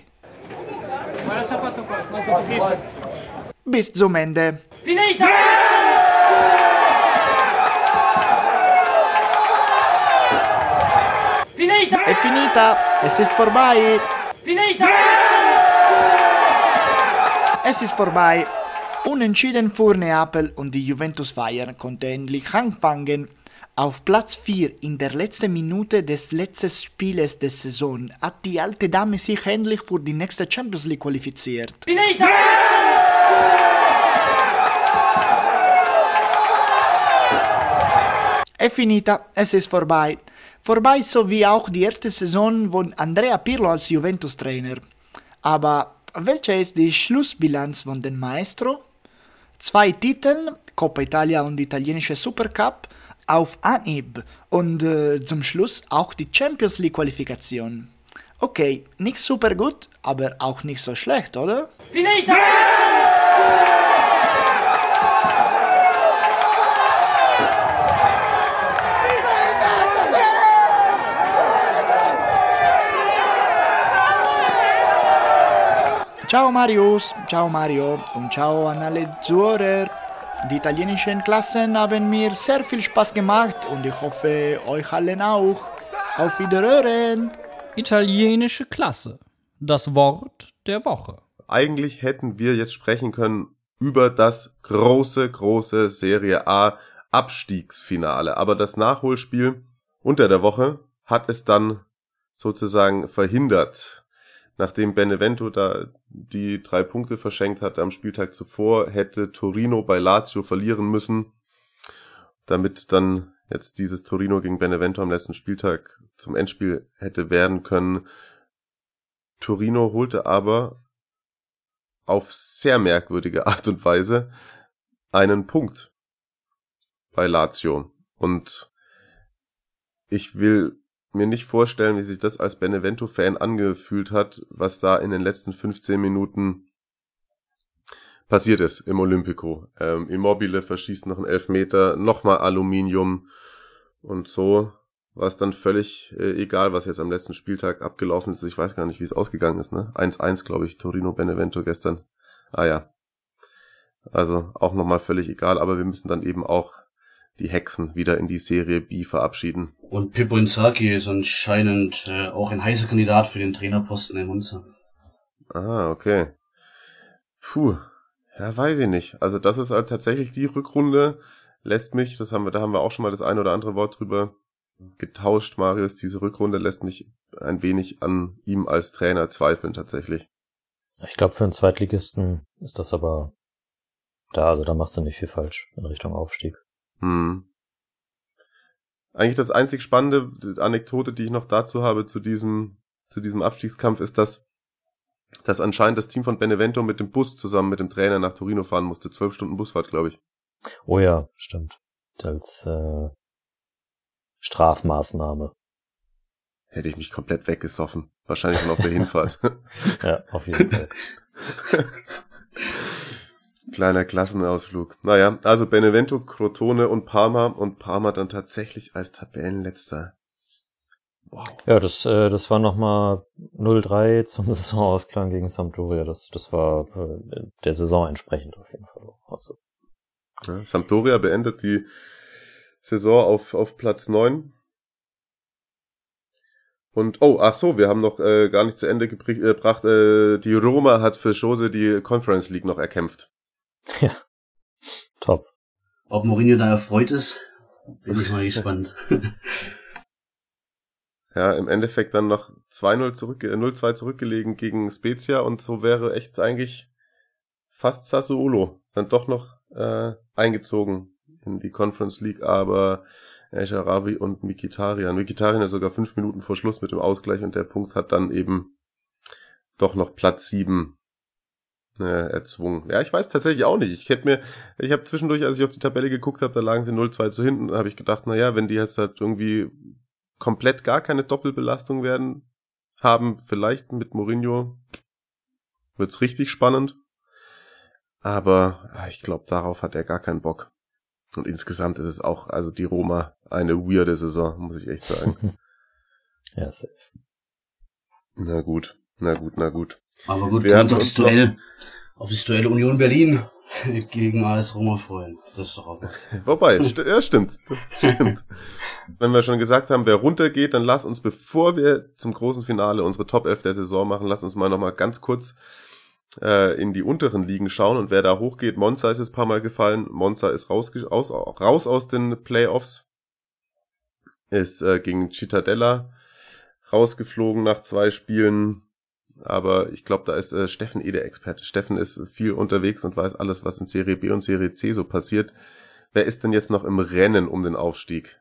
Speaker 5: Bis zum Ende. Finita! Finita! È finita! Es ist vorbei! Finita! Es ist vorbei! Unentschieden vor Neapel und die Juventus Feier konnte endlich anfangen. Auf Platz 4 in der letzten Minute des letzten Spieles der Saison hat die alte Dame sich endlich für die nächste Champions League qualifiziert. Finita! È finita, es ist vorbei. Vorbei so wie auch die erste Saison von Andrea Pirlo als Juventus-Trainer. Aber welche ist die Schlussbilanz von dem Maestro? Zwei Titel, Coppa Italia und italienische Supercup, auf Anhieb und äh, zum Schluss auch die Champions League Qualifikation. Okay, nicht super gut, aber auch nicht so schlecht, oder? Finita! Yeah! Ciao Marius, ciao Mario und ciao an alle Zuhörer. Die italienischen Klassen haben mir sehr viel Spaß gemacht und ich hoffe euch allen auch. Auf Wiederhören.
Speaker 4: Italienische Klasse. Das Wort der Woche.
Speaker 1: Eigentlich hätten wir jetzt sprechen können über das große, große Serie A Abstiegsfinale. Aber das Nachholspiel unter der Woche hat es dann sozusagen verhindert nachdem Benevento da die drei Punkte verschenkt hat am Spieltag zuvor, hätte Torino bei Lazio verlieren müssen, damit dann jetzt dieses Torino gegen Benevento am letzten Spieltag zum Endspiel hätte werden können. Torino holte aber auf sehr merkwürdige Art und Weise einen Punkt bei Lazio. Und ich will mir nicht vorstellen, wie sich das als Benevento-Fan angefühlt hat, was da in den letzten 15 Minuten passiert ist im Olympico. Ähm, Immobile verschießt noch einen Elfmeter, nochmal Aluminium und so war es dann völlig äh, egal, was jetzt am letzten Spieltag abgelaufen ist. Ich weiß gar nicht, wie es ausgegangen ist, ne? 1-1, glaube ich, Torino Benevento gestern. Ah ja. Also auch nochmal völlig egal, aber wir müssen dann eben auch die Hexen wieder in die Serie B verabschieden.
Speaker 3: Und Pippo Inzaghi ist anscheinend äh, auch ein heißer Kandidat für den Trainerposten in Monza.
Speaker 1: Ah, okay. Puh, ja, weiß ich nicht. Also das ist halt tatsächlich die Rückrunde, lässt mich, das haben wir, da haben wir auch schon mal das ein oder andere Wort drüber getauscht, Marius, diese Rückrunde lässt mich ein wenig an ihm als Trainer zweifeln tatsächlich.
Speaker 2: Ich glaube, für einen Zweitligisten ist das aber da, also da machst du nicht viel falsch in Richtung Aufstieg. Hm.
Speaker 1: Eigentlich das einzig spannende Anekdote, die ich noch dazu habe zu diesem, zu diesem Abstiegskampf, ist, dass dass anscheinend das Team von Benevento mit dem Bus zusammen mit dem Trainer nach Torino fahren musste. Zwölf Stunden Busfahrt, glaube ich.
Speaker 2: Oh ja, stimmt. Als äh, Strafmaßnahme.
Speaker 1: Hätte ich mich komplett weggesoffen. Wahrscheinlich schon auf der Hinfahrt.
Speaker 2: ja, auf jeden Fall.
Speaker 1: Kleiner Klassenausflug. Naja, also Benevento, Crotone und Parma und Parma dann tatsächlich als Tabellenletzter.
Speaker 2: Wow. Ja, das, äh, das war nochmal 0-3 zum Saisonausklang gegen Sampdoria. Das, das war äh, der Saison entsprechend auf jeden Fall. Also.
Speaker 1: Ja, Sampdoria beendet die Saison auf, auf Platz 9 und, oh, ach so, wir haben noch äh, gar nicht zu Ende äh, gebracht. Äh, die Roma hat für Chose die Conference League noch erkämpft.
Speaker 2: Ja. Top.
Speaker 3: Ob Mourinho da erfreut ist, bin ich mal gespannt.
Speaker 1: ja, im Endeffekt dann noch 2-0 zurück, 0-2 äh, zurückgelegen gegen Spezia und so wäre echt eigentlich fast Sassuolo dann doch noch äh, eingezogen in die Conference League, aber El Sharawi und Mikitarian. Mikitarian ist sogar fünf Minuten vor Schluss mit dem Ausgleich und der Punkt hat dann eben doch noch Platz sieben äh, erzwungen. Ja, ich weiß tatsächlich auch nicht. Ich hätte mir, ich habe zwischendurch, als ich auf die Tabelle geguckt habe, da lagen sie 0-2 zu hinten, da habe ich gedacht, na ja, wenn die jetzt halt irgendwie komplett gar keine Doppelbelastung werden, haben, vielleicht mit Mourinho wird's richtig spannend. Aber ich glaube, darauf hat er gar keinen Bock. Und insgesamt ist es auch, also die Roma, eine weirde Saison, muss ich echt sagen.
Speaker 2: ja, safe.
Speaker 1: Na gut, na gut, na gut.
Speaker 3: Aber gut, wir können uns auf das Duell, auf das Duell Union Berlin gegen AS Roma freuen. Das ist doch auch was.
Speaker 1: Wobei, st ja, stimmt. Stimmt. Wenn wir schon gesagt haben, wer runtergeht, dann lass uns, bevor wir zum großen Finale unsere Top 11 der Saison machen, lass uns mal nochmal ganz kurz äh, in die unteren Ligen schauen und wer da hochgeht, Monza ist es paar Mal gefallen, Monza ist raus, aus, raus aus den Playoffs, ist äh, gegen Cittadella rausgeflogen nach zwei Spielen, aber ich glaube, da ist äh, Steffen eh der Experte. Steffen ist viel unterwegs und weiß alles, was in Serie B und Serie C so passiert. Wer ist denn jetzt noch im Rennen um den Aufstieg?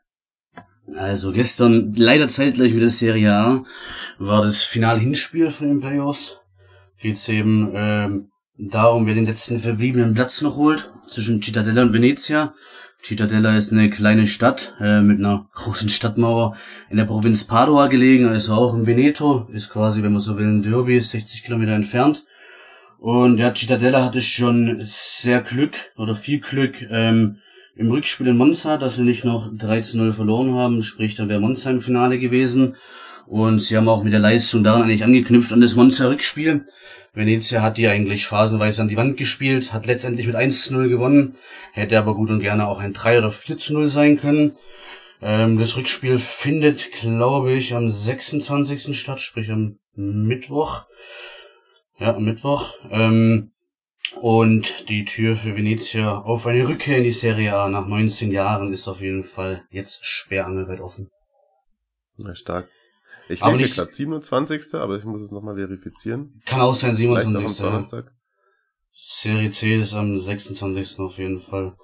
Speaker 3: Also gestern, leider zeitgleich mit der Serie A, war das Final-Hinspiel von den Playoffs geht es eben ähm, darum, wer den letzten verbliebenen Platz noch holt zwischen Cittadella und Venezia. Cittadella ist eine kleine Stadt äh, mit einer großen Stadtmauer in der Provinz Padua gelegen, also auch im Veneto, ist quasi, wenn man so will, ein Derby, 60 Kilometer entfernt. Und ja, Cittadella hatte schon sehr Glück oder viel Glück ähm, im Rückspiel in Monza, dass sie nicht noch 13-0 verloren haben, sprich, da wäre Monza im Finale gewesen. Und sie haben auch mit der Leistung daran eigentlich angeknüpft an das Monza-Rückspiel. Venezia hat die eigentlich phasenweise an die Wand gespielt, hat letztendlich mit 1 zu 0 gewonnen, hätte aber gut und gerne auch ein 3 oder 4 zu 0 sein können. Ähm, das Rückspiel findet, glaube ich, am 26. statt, sprich am Mittwoch. Ja, am Mittwoch. Ähm, und die Tür für Venezia auf eine Rückkehr in die Serie A nach 19 Jahren ist auf jeden Fall jetzt sperrangelweit offen.
Speaker 1: Na, stark. Ich aber lese gerade 27. Aber ich muss es nochmal verifizieren.
Speaker 3: Kann auch sein, 27. Donnerstag. Serie C ist am 26. auf jeden Fall.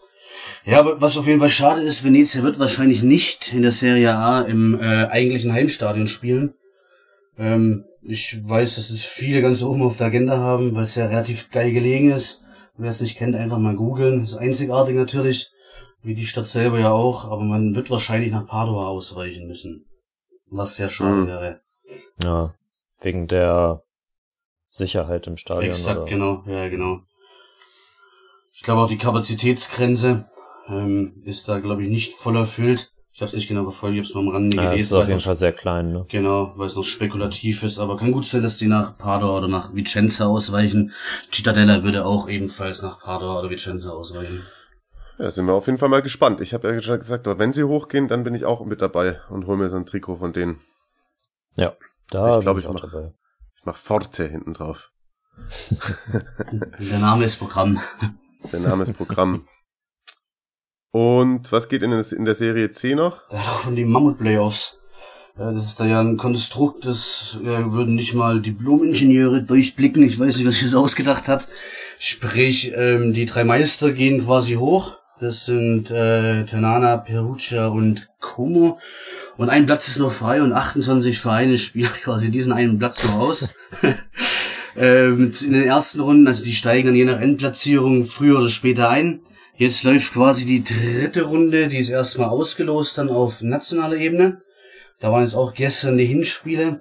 Speaker 3: Ja, aber was auf jeden Fall schade ist, Venezia wird wahrscheinlich nicht in der Serie A im äh, eigentlichen Heimstadion spielen. Ähm, ich weiß, dass es viele ganz oben auf der Agenda haben, weil es ja relativ geil gelegen ist. Wer es nicht kennt, einfach mal googeln. Ist einzigartig natürlich, wie die Stadt selber ja auch, aber man wird wahrscheinlich nach Padua ausweichen müssen. Was sehr schade mhm. wäre.
Speaker 2: Ja, wegen der Sicherheit im Stadion.
Speaker 3: Exakt, oder? genau, ja, genau. Ich glaube auch die Kapazitätsgrenze ähm, ist da, glaube ich, nicht voll erfüllt. Ich habe es nicht genau verfolgt, ich habe es nur am Rande ja, gelesen.
Speaker 2: ist auf jeden Fall sehr klein, ne?
Speaker 3: Genau, weil es noch spekulativ ist, aber kann gut sein, dass die nach Padua oder nach Vicenza ausweichen. Cittadella würde auch ebenfalls nach Padua oder Vicenza ausweichen.
Speaker 1: Ja, sind wir auf jeden Fall mal gespannt. Ich habe ja schon gesagt, aber wenn sie hochgehen, dann bin ich auch mit dabei und hol mir so ein Trikot von denen.
Speaker 2: Ja, da
Speaker 1: ich glaube, ich, ich mache ich mach Forte hinten drauf.
Speaker 3: Der Name ist Programm.
Speaker 1: Der Name ist Programm. Und was geht in, in der Serie C noch?
Speaker 3: Ja, von den Mammut-Playoffs. Das ist da ja ein Konstrukt, das würden nicht mal Diplom-Ingenieure durchblicken. Ich weiß nicht, was sich das ausgedacht hat. Sprich, ähm, die drei Meister gehen quasi hoch das sind äh, Tanana, Perugia und Como. Und ein Platz ist noch frei und 28 Vereine spielen quasi diesen einen Platz noch aus. Ähm, in den ersten Runden, also die steigen dann je nach Endplatzierung früher oder später ein. Jetzt läuft quasi die dritte Runde, die ist erstmal ausgelost dann auf nationaler Ebene. Da waren jetzt auch gestern die Hinspiele.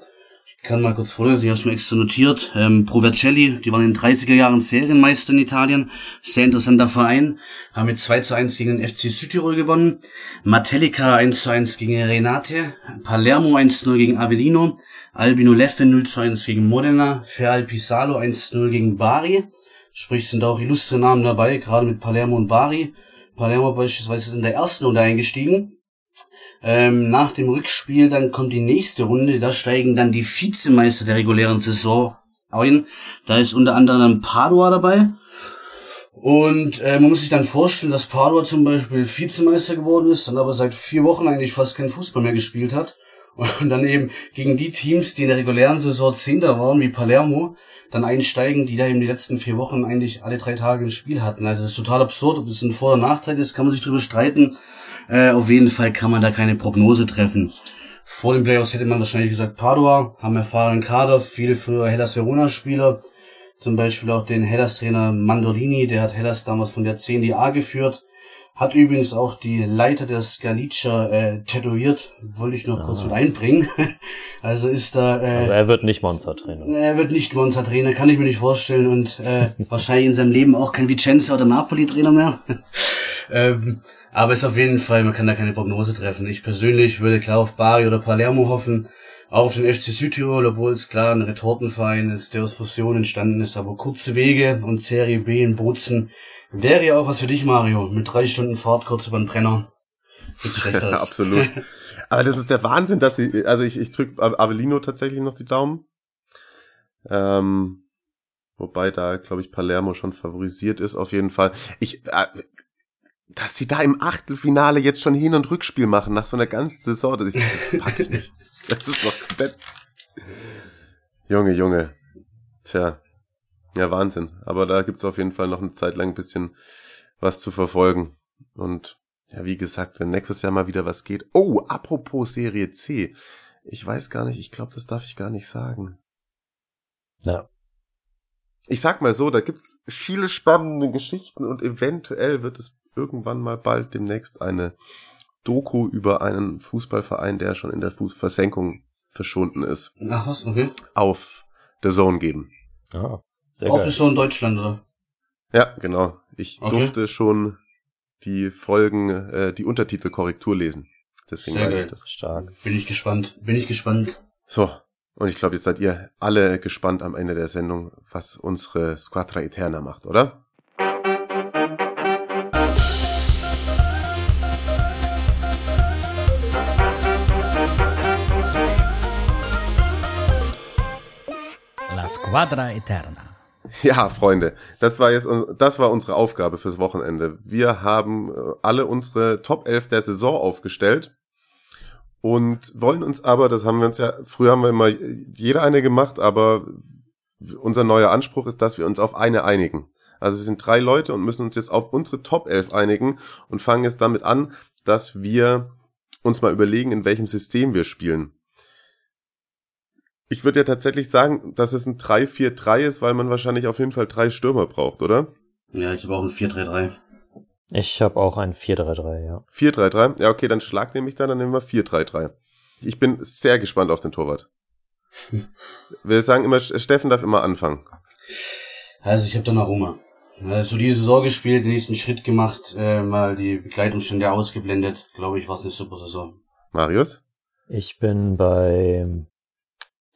Speaker 3: Kann mal kurz vorlesen, ich habe es mir extra notiert. Ähm, Provercelli, die waren in den 30er Jahren Serienmeister in Italien. Sehr interessanter Verein. Haben mit 2 zu 1 gegen den FC Südtirol gewonnen. Matelica 1 zu 1 gegen Renate. Palermo 1 zu 0 gegen Avellino. Albino Leffe 0 zu 1 gegen Modena. Feral Pisalo 1 zu 0 gegen Bari. Sprich, sind auch illustre Namen dabei, gerade mit Palermo und Bari. Palermo beispielsweise ist in der ersten Runde eingestiegen. Ähm, nach dem Rückspiel dann kommt die nächste Runde, da steigen dann die Vizemeister der regulären Saison ein. Da ist unter anderem Padua dabei. Und äh, man muss sich dann vorstellen, dass Padua zum Beispiel Vizemeister geworden ist, dann aber seit vier Wochen eigentlich fast kein Fußball mehr gespielt hat. Und dann eben gegen die Teams, die in der regulären Saison Zehnter waren, wie Palermo, dann einsteigen, die da eben die letzten vier Wochen eigentlich alle drei Tage ein Spiel hatten. Also es ist total absurd, ob das ein Vor- oder Nachteil ist, kann man sich drüber streiten. Äh, auf jeden Fall kann man da keine Prognose treffen. Vor den Playoffs hätte man wahrscheinlich gesagt Padua, haben erfahrenen Kader, viele frühere Hellas Verona-Spieler, zum Beispiel auch den Hellas-Trainer Mandolini, der hat Hellas damals von der 10 die A geführt, hat übrigens auch die Leiter der Scalicia äh, tätowiert, wollte ich noch ah. kurz mit einbringen. also ist da... Äh,
Speaker 2: also er wird nicht Monster-Trainer.
Speaker 3: Er wird nicht Monster-Trainer, kann ich mir nicht vorstellen und äh, wahrscheinlich in seinem Leben auch kein Vicenza oder Napoli-Trainer mehr. ähm, aber ist auf jeden Fall, man kann da keine Prognose treffen. Ich persönlich würde klar auf Bari oder Palermo hoffen, auch auf den FC Südtirol, obwohl es klar ein Retortenverein ist, der aus Fusion entstanden ist, aber kurze Wege und Serie B in Bozen wäre ja auch was für dich, Mario. Mit drei Stunden Fahrt kurz über den Brenner.
Speaker 1: Nichts schlechteres. Absolut. Aber das ist der Wahnsinn, dass sie, also ich, ich drücke Avellino tatsächlich noch die Daumen. Ähm, wobei da, glaube ich, Palermo schon favorisiert ist, auf jeden Fall. Ich, äh, dass sie da im Achtelfinale jetzt schon Hin- und Rückspiel machen nach so einer ganzen Saison, das, das pack ich nicht. Das ist doch komplett. Junge, Junge. Tja. Ja, Wahnsinn. Aber da gibt's auf jeden Fall noch eine Zeit lang ein bisschen was zu verfolgen. Und ja, wie gesagt, wenn nächstes Jahr mal wieder was geht. Oh, apropos Serie C. Ich weiß gar nicht, ich glaube, das darf ich gar nicht sagen.
Speaker 2: Ja.
Speaker 1: Ich sag mal so, da gibt's viele spannende Geschichten und eventuell wird es irgendwann mal bald demnächst eine Doku über einen Fußballverein, der schon in der Versenkung verschwunden ist.
Speaker 3: Ach was, okay.
Speaker 1: Auf The Zone geben.
Speaker 2: Ah, sehr
Speaker 3: Auch
Speaker 2: geil.
Speaker 3: so in Deutschland, oder?
Speaker 1: Ja, genau. Ich
Speaker 3: Okay.
Speaker 1: durfte schon die Folgen, äh, die Untertitelkorrektur lesen. Deswegen
Speaker 3: Sehr
Speaker 1: weiß
Speaker 3: geil.
Speaker 1: ich das.
Speaker 2: Stark.
Speaker 3: Bin ich gespannt. Bin ich gespannt.
Speaker 1: So. Und ich glaube, jetzt seid ihr alle gespannt am Ende der Sendung, was unsere Squadra Eterna macht, oder?
Speaker 4: La Squadra Eterna.
Speaker 1: Ja, Freunde, das war jetzt das war unsere Aufgabe fürs Wochenende. Wir haben äh, alle unsere Top 11 der Saison aufgestellt und wollen uns aber, das haben wir uns ja, früher haben wir immer jeder eine gemacht, aber unser neuer Anspruch ist, dass wir uns auf eine einigen. Also wir sind drei Leute und müssen uns jetzt auf unsere Top 11 einigen und fangen jetzt damit an, dass wir uns mal überlegen, in welchem System wir spielen. Ich würde ja tatsächlich sagen, dass es ein 3-4-3 ist, weil man wahrscheinlich auf jeden Fall drei Stürmer braucht, oder?
Speaker 3: Ja, ich habe auch ein 4-3-3.
Speaker 2: Ich habe auch ein 4-3-3, ja.
Speaker 1: 4-3-3? Ja, okay, dann schlag nämlich da, dann nehmen wir 4-3-3. Ich bin sehr gespannt auf den Torwart. Wir sagen immer, Steffen darf immer anfangen.
Speaker 3: Also ich habe Donnarumma. Also die Saison gespielt, den nächsten Schritt gemacht, äh, mal die Begleitumstände ausgeblendet. Glaube ich, war es eine super Saison.
Speaker 1: Marius?
Speaker 2: Ich bin bei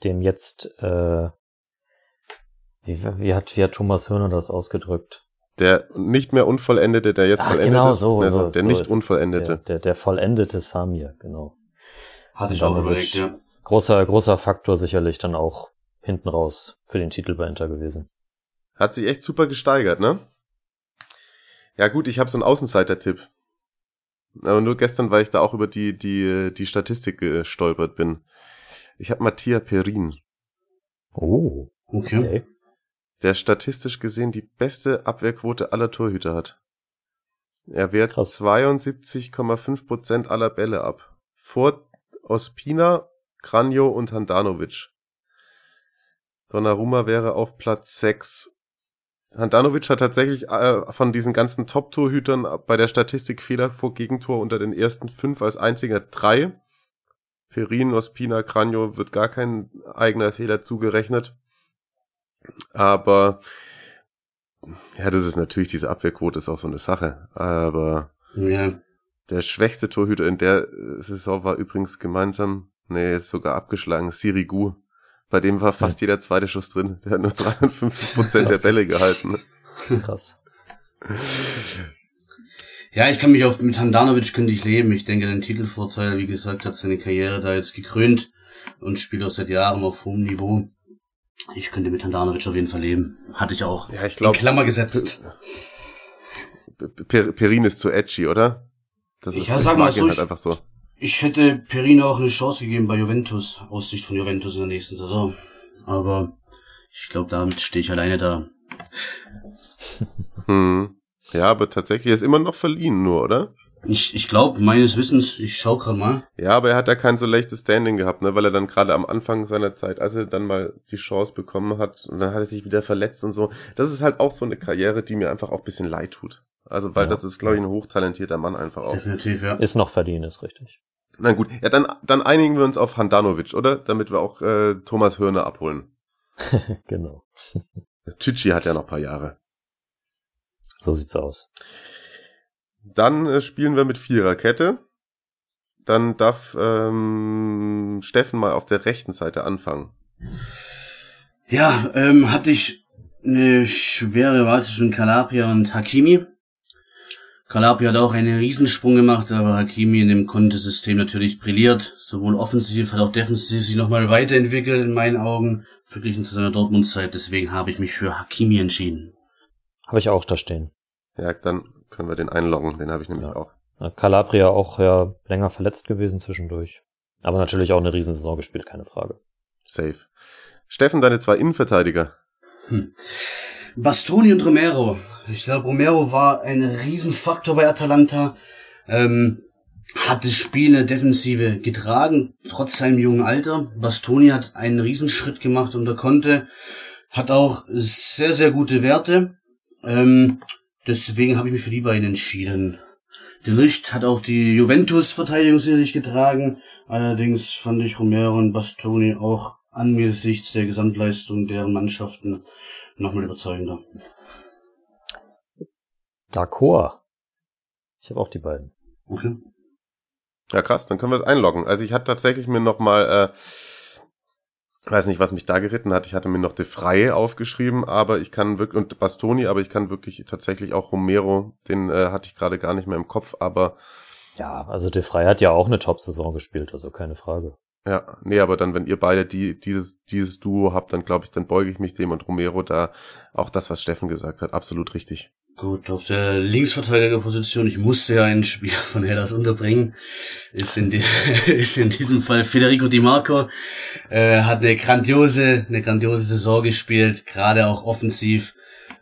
Speaker 2: dem jetzt, äh, wie, wie, hat, wie hat Thomas Hörner das ausgedrückt?
Speaker 1: Der nicht mehr Unvollendete, der jetzt
Speaker 2: Ach,
Speaker 1: vollendet
Speaker 2: genau
Speaker 1: ist.
Speaker 2: so.
Speaker 1: Also
Speaker 2: so
Speaker 1: der
Speaker 2: so
Speaker 1: nicht
Speaker 2: ist.
Speaker 1: Unvollendete.
Speaker 2: Der, der, der vollendete Samir, genau.
Speaker 3: Hatte ich auch überlegt, ja.
Speaker 2: Großer, großer Faktor sicherlich dann auch hinten raus für den Titel bei Inter gewesen.
Speaker 1: Hat sich echt super gesteigert, ne? Ja gut, ich habe so einen Außenseiter-Tipp. Aber nur gestern, weil ich da auch über die, die, die Statistik gestolpert bin. Ich habe Mattia Perin,
Speaker 2: Oh,
Speaker 3: Okay.
Speaker 2: okay.
Speaker 1: der statistisch gesehen die beste Abwehrquote aller Torhüter hat. Er wehrt
Speaker 2: Krass.
Speaker 1: 72,5% aller Bälle ab. Vor Ospina, Kranjo und Handanovic. Donnarumma wäre auf Platz 6. Handanovic hat tatsächlich äh, von diesen ganzen Top-Torhütern bei der Statistik Fehler vor Gegentor unter den ersten fünf als einziger drei. Perin, Ospina, Cranio wird gar kein eigener Fehler zugerechnet. Aber ja, das ist natürlich, diese Abwehrquote ist auch so eine Sache. Aber
Speaker 3: Ja.
Speaker 1: der schwächste Torhüter in der Saison war übrigens gemeinsam, nee, ist sogar abgeschlagen, Sirigu. Bei dem war fast jeder zweite Schuss drin. Der hat nur 53 Prozent der. Bälle gehalten.
Speaker 2: Krass.
Speaker 3: Ja, ich kann mich auf, mit Handanovic könnte ich leben. Ich denke, den Titelvorteil, wie gesagt, hat seine Karriere da jetzt gekrönt und spielt auch seit Jahren auf hohem Niveau. Ich könnte mit Handanovic auf jeden Fall leben. Hatte ich auch.
Speaker 1: Ja, ich glaube,
Speaker 3: In Klammer gesetzt.
Speaker 1: per Perin ist zu edgy, oder? Das
Speaker 3: Ich
Speaker 1: ist,
Speaker 3: ja,
Speaker 1: ich
Speaker 3: sag mal so,
Speaker 1: halt
Speaker 3: ich-
Speaker 1: einfach so.
Speaker 3: Ich hätte Perino auch eine Chance gegeben bei Juventus, aus Sicht von Juventus in der nächsten Saison. Aber ich glaube, damit stehe ich alleine da.
Speaker 1: Hm. Ja, aber tatsächlich er ist immer noch verliehen nur, oder?
Speaker 3: Ich, ich glaube, meines Wissens, ich schau gerade mal.
Speaker 1: Ja, aber er hat ja kein so leichtes Standing gehabt, ne, weil er dann gerade am Anfang seiner Zeit, als er dann mal die Chance bekommen hat, und dann hat er sich wieder verletzt und so. Das ist halt auch so eine Karriere, die mir einfach auch ein bisschen leid tut. Also, weil
Speaker 2: Ja.
Speaker 1: das ist, glaube ich, ein hochtalentierter Mann einfach auch.
Speaker 3: Definitiv, ja.
Speaker 2: Ist noch verdient, ist richtig.
Speaker 1: Na gut, ja, dann, dann einigen wir uns auf Handanovic, oder? Damit wir auch äh, Thomas Hörner abholen.
Speaker 2: genau.
Speaker 1: Chichi hat ja noch ein paar Jahre.
Speaker 2: So sieht's aus.
Speaker 1: Dann äh, spielen wir mit Viererkette. Dann darf ähm, Steffen mal auf der rechten Seite anfangen.
Speaker 3: Ja, ähm, hatte ich eine schwere Wahl zwischen Calabria und Hakimi. Calabria hat auch einen Riesensprung gemacht, aber Hakimi in dem Kontesystem natürlich brilliert. Sowohl offensiv als auch defensiv sich nochmal weiterentwickelt in meinen Augen, verglichen zu seiner Dortmund-Zeit. Deswegen habe ich mich für Hakimi entschieden.
Speaker 2: Habe ich auch da stehen.
Speaker 1: Ja, dann können wir den einloggen. Den habe ich nämlich
Speaker 2: Ja.
Speaker 1: auch.
Speaker 2: Calabria auch ja länger verletzt gewesen zwischendurch. Aber natürlich auch eine Riesensaison gespielt, keine Frage.
Speaker 1: Safe. Steffen, deine zwei Innenverteidiger.
Speaker 3: Bastoni und Romero. Ich glaube, Romero war ein Riesenfaktor bei Atalanta. Ähm, hat das Spiel in der Defensive getragen, trotz seinem jungen Alter. Bastoni hat einen Riesenschritt gemacht und er konnte, hat auch sehr, sehr gute Werte. Ähm, deswegen habe ich mich für die beiden entschieden. De Licht hat auch die Juventus-Verteidigung sicherlich getragen. Allerdings fand ich Romero und Bastoni auch angesichts der Gesamtleistung deren Mannschaften nochmal überzeugender.
Speaker 2: D'accord. Ich habe auch die beiden.
Speaker 3: Okay.
Speaker 1: Ja, krass, dann können wir es einloggen. Also ich hatte tatsächlich mir noch mal, äh, weiß nicht, was mich da geritten hat. Ich hatte mir noch De Freie aufgeschrieben, aber ich kann wirklich, und Bastoni, aber ich kann wirklich tatsächlich auch Romero, den äh, hatte ich gerade gar nicht mehr im Kopf, aber
Speaker 2: Ja, also De Frey hat ja auch eine Top-Saison gespielt, also keine Frage.
Speaker 1: ja, nee, aber dann, wenn ihr beide die, dieses, dieses Duo habt, dann glaube ich, dann beuge ich mich dem und Romero da auch das, was Steffen gesagt hat, absolut richtig.
Speaker 3: Gut, auf der Linksverteidigerposition, ich musste ja einen Spieler von Hellas unterbringen, ist in, die, ist in diesem Fall Federico Di Marco, äh, hat eine grandiose, eine grandiose Saison gespielt, gerade auch offensiv,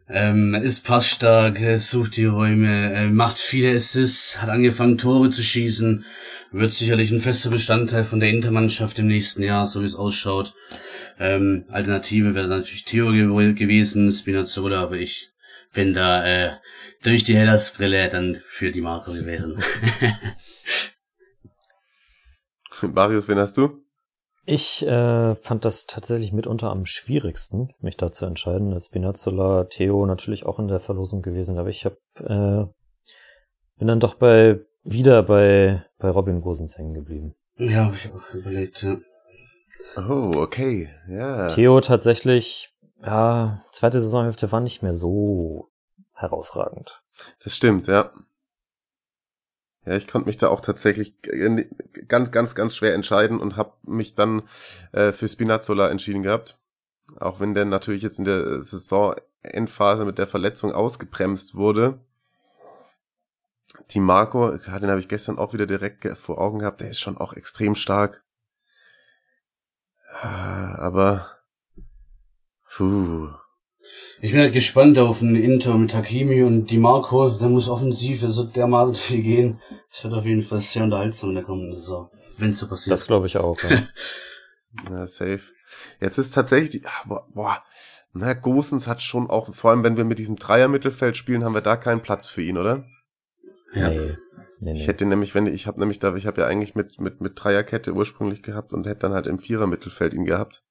Speaker 3: ähm, ist passstark, äh, sucht die Räume, äh, macht viele Assists, hat angefangen Tore zu schießen, wird sicherlich ein fester Bestandteil von der Intermannschaft im nächsten Jahr, so wie es ausschaut. Ähm, Alternative wäre natürlich Theo gew gewesen, Spinazzola, aber ich bin da äh, durch die Hellas-Brille dann für die Marco gewesen.
Speaker 1: Marius, wen hast du?
Speaker 2: Ich äh, fand das tatsächlich mitunter am schwierigsten, mich da zu entscheiden. Spinazzola, Theo natürlich auch in der Verlosung gewesen, aber ich hab, äh, bin dann doch bei wieder bei bei Robin Gosens hängen geblieben.
Speaker 3: ja, hab ich auch überlegt, ja.
Speaker 1: Oh, okay, ja.
Speaker 2: Theo tatsächlich, ja, zweite Saisonhälfte war nicht mehr so herausragend.
Speaker 1: Das stimmt, ja. Ja, ich konnte mich da auch tatsächlich ganz, ganz, ganz schwer entscheiden und habe mich dann äh, für Spinazzola entschieden gehabt. Auch wenn der natürlich jetzt in der Saisonendphase mit der Verletzung ausgebremst wurde. Die Marco, den habe ich gestern auch wieder direkt vor Augen gehabt, der ist schon auch extrem stark. Ah, Aber, puh,
Speaker 3: Ich bin halt gespannt auf einen Inter mit Hakimi und Di Marco. Da muss offensiv so dermaßen viel gehen. Es wird auf jeden Fall sehr unterhaltsam in der kommenden Saison, wenn es so passiert.
Speaker 2: Das glaube ich auch. Ja.
Speaker 1: Ja, safe. Jetzt ist tatsächlich, boah, boah, na, Gosens hat schon auch, vor allem wenn wir mit diesem Dreier-Mittelfeld spielen, haben wir da keinen Platz für ihn, oder?
Speaker 2: Ja. Nee. Nee,
Speaker 1: Ich hätte nämlich, wenn ich, ich habe nämlich da, ich habe ja eigentlich mit mit mit Dreierkette ursprünglich gehabt und hätte dann halt im Vierer Mittelfeld ihn gehabt.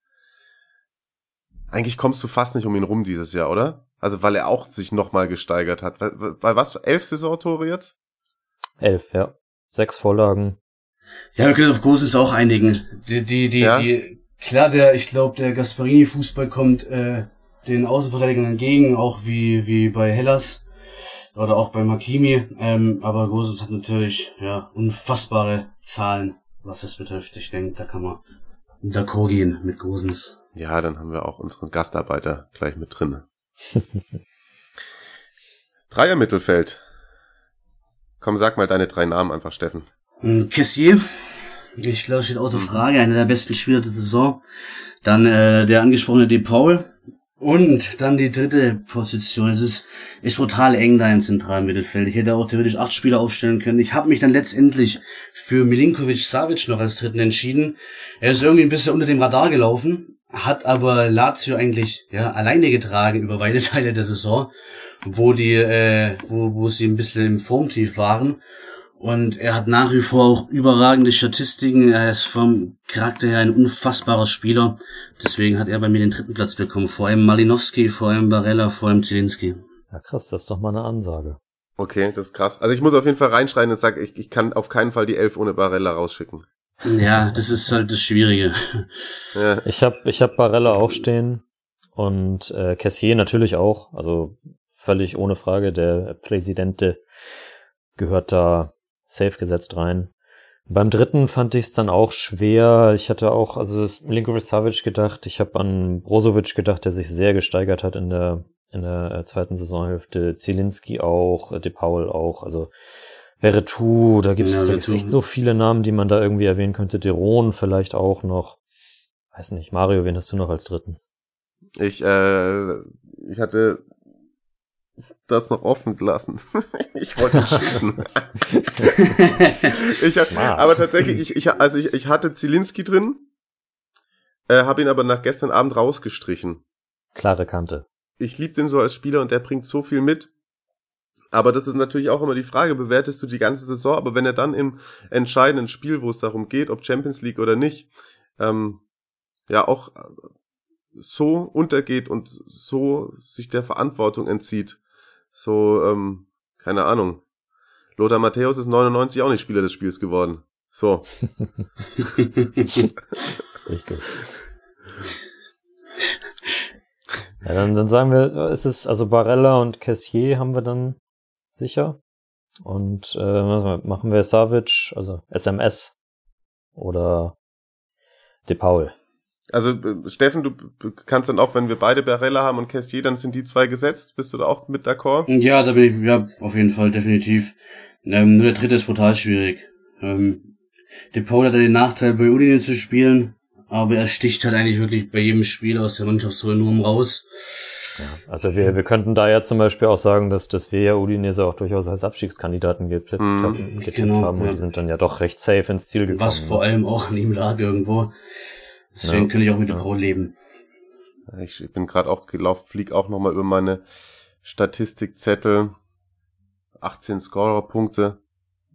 Speaker 1: Eigentlich kommst du fast nicht um ihn rum dieses Jahr, oder? Also weil er auch sich nochmal gesteigert hat. Weil, weil was? Elf Saisontore jetzt?
Speaker 2: Elf, ja. Sechs Vorlagen.
Speaker 3: Ja, wir können auf Großes auch einigen. Die, die, die,
Speaker 1: Ja.
Speaker 3: die, klar, der, ich glaube, der Gasparini-Fußball kommt äh, den Außenverteidigern entgegen, auch wie, wie bei Hellas oder auch bei Makimi. Ähm, aber Großes hat natürlich ja unfassbare Zahlen, was das betrifft. Ich denke, da kann man d'accord gehen mit Gosens.
Speaker 1: Ja, dann haben wir auch unseren Gastarbeiter gleich mit drin. Dreier Mittelfeld. Komm, sag mal deine drei Namen einfach, Steffen.
Speaker 3: Kessier, ich glaube, steht außer Frage, einer der besten Spieler der Saison. Dann äh, der angesprochene De Paul. Und dann die dritte Position. Es ist, ist brutal eng da im zentralen Mittelfeld. Ich hätte auch theoretisch acht Spieler aufstellen können. Ich habe mich dann letztendlich für Milinkovic Savic noch als dritten entschieden. Er ist irgendwie ein bisschen unter dem Radar gelaufen, hat aber Lazio eigentlich ja alleine getragen über weite Teile der Saison, wo die, äh, wo, wo sie ein bisschen im Formtief waren. Und er hat nach wie vor auch überragende Statistiken. Er ist vom Charakter her ein unfassbarer Spieler. Deswegen hat er bei mir den dritten Platz bekommen. Vor allem Malinowski, vor allem Barella, vor allem Zielinski.
Speaker 2: Ja, krass, das ist doch mal eine Ansage.
Speaker 1: Okay, das ist krass. Also ich muss auf jeden Fall reinschreien und sagen, ich, ich kann auf keinen Fall die Elf ohne Barella rausschicken.
Speaker 3: Ja, das ist halt das Schwierige.
Speaker 1: Ja,
Speaker 2: Ich habe ich hab Barella auch stehen und äh, Cassier natürlich auch. Also völlig ohne Frage. Der Präsidente gehört da safe gesetzt rein. Beim dritten fand ich es dann auch schwer. Ich hatte auch, also Milinkovic Savic gedacht. Ich habe an Brozovic gedacht, der sich sehr gesteigert hat in der in der äh, zweiten Saisonhälfte. Zielinski auch, äh, De Paul auch. Also Veretout, da gibt es
Speaker 3: Ja,
Speaker 2: da gibt's
Speaker 3: Veretout.
Speaker 2: echt so viele Namen, die man da irgendwie erwähnen könnte. Deron vielleicht auch noch. Weiß nicht, Mario, wen hast du noch als dritten?
Speaker 1: ich, äh, ich hatte das noch offen gelassen. ich wollte cheaten. ich,
Speaker 2: Smart.
Speaker 1: aber tatsächlich, ich, ich, also ich, ich hatte Zielinski drin, äh, habe ihn aber nach gestern Abend rausgestrichen.
Speaker 2: Klare Kante.
Speaker 1: ich liebe den so als Spieler und der bringt so viel mit. Aber das ist natürlich auch immer die Frage, bewertest du die ganze Saison, aber wenn er dann im entscheidenden Spiel, wo es darum geht, ob Champions League oder nicht, ähm, ja auch äh, so untergeht und so sich der Verantwortung entzieht, so, ähm, keine Ahnung. Lothar Matthäus ist 99 auch nicht Spieler des Spiels geworden. So.
Speaker 2: Das ist richtig. Ja, dann, dann sagen wir, es ist also Barella und Cassier haben wir dann sicher. Und äh, machen wir Savic, also SMS oder De Paul.
Speaker 1: Also, äh, Steffen, du kannst dann auch, wenn wir beide Barella haben und Cassier, dann sind die zwei gesetzt. Bist du da auch mit d'accord?
Speaker 3: Ja, da bin ich, ja, auf jeden Fall, definitiv. Ähm, nur der dritte ist brutal schwierig. Ähm, De Paul hat ja den Nachteil, bei Udine zu spielen, aber er sticht halt eigentlich wirklich bei jedem Spiel aus der Mannschaftsrolle nur raus.
Speaker 2: Also wir, wir könnten da ja zum Beispiel auch sagen, dass, dass wir ja Udinese auch durchaus als Abstiegskandidaten getippt,
Speaker 1: Mhm.
Speaker 2: getippt
Speaker 3: Genau,
Speaker 2: haben und
Speaker 3: ja.
Speaker 2: die sind dann ja doch recht safe ins Ziel gekommen.
Speaker 3: Was vor
Speaker 2: ne?
Speaker 3: allem auch an ihm lag irgendwo. Deswegen
Speaker 2: Ja,
Speaker 3: könnte ich auch mit De
Speaker 2: ja.
Speaker 3: Paul leben.
Speaker 1: Ich bin gerade auch gelaufen, flieg auch nochmal über meine Statistikzettel. 18 Scorerpunkte,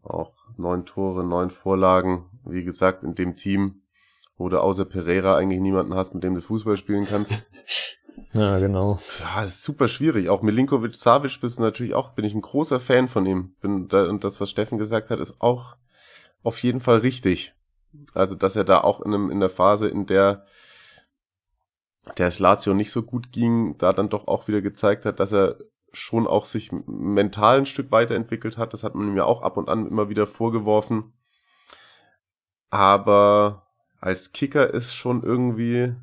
Speaker 1: auch neun Tore, neun Vorlagen. Wie gesagt, in dem Team, wo du außer Pereira eigentlich niemanden hast, mit dem du Fußball spielen kannst.
Speaker 2: Ja, genau.
Speaker 1: Ja, das ist super schwierig. Auch Milinkovic Savic bist du natürlich auch, bin ich ein großer Fan von ihm. Bin da, und das, was Steffen gesagt hat, ist auch auf jeden Fall richtig. Also, dass er da auch in, einem, in der Phase, in der der es Lazio nicht so gut ging, da dann doch auch wieder gezeigt hat, dass er schon auch sich mental ein Stück weiterentwickelt hat. Das hat man ihm ja auch ab und an immer wieder vorgeworfen. Aber als Kicker ist schon irgendwie,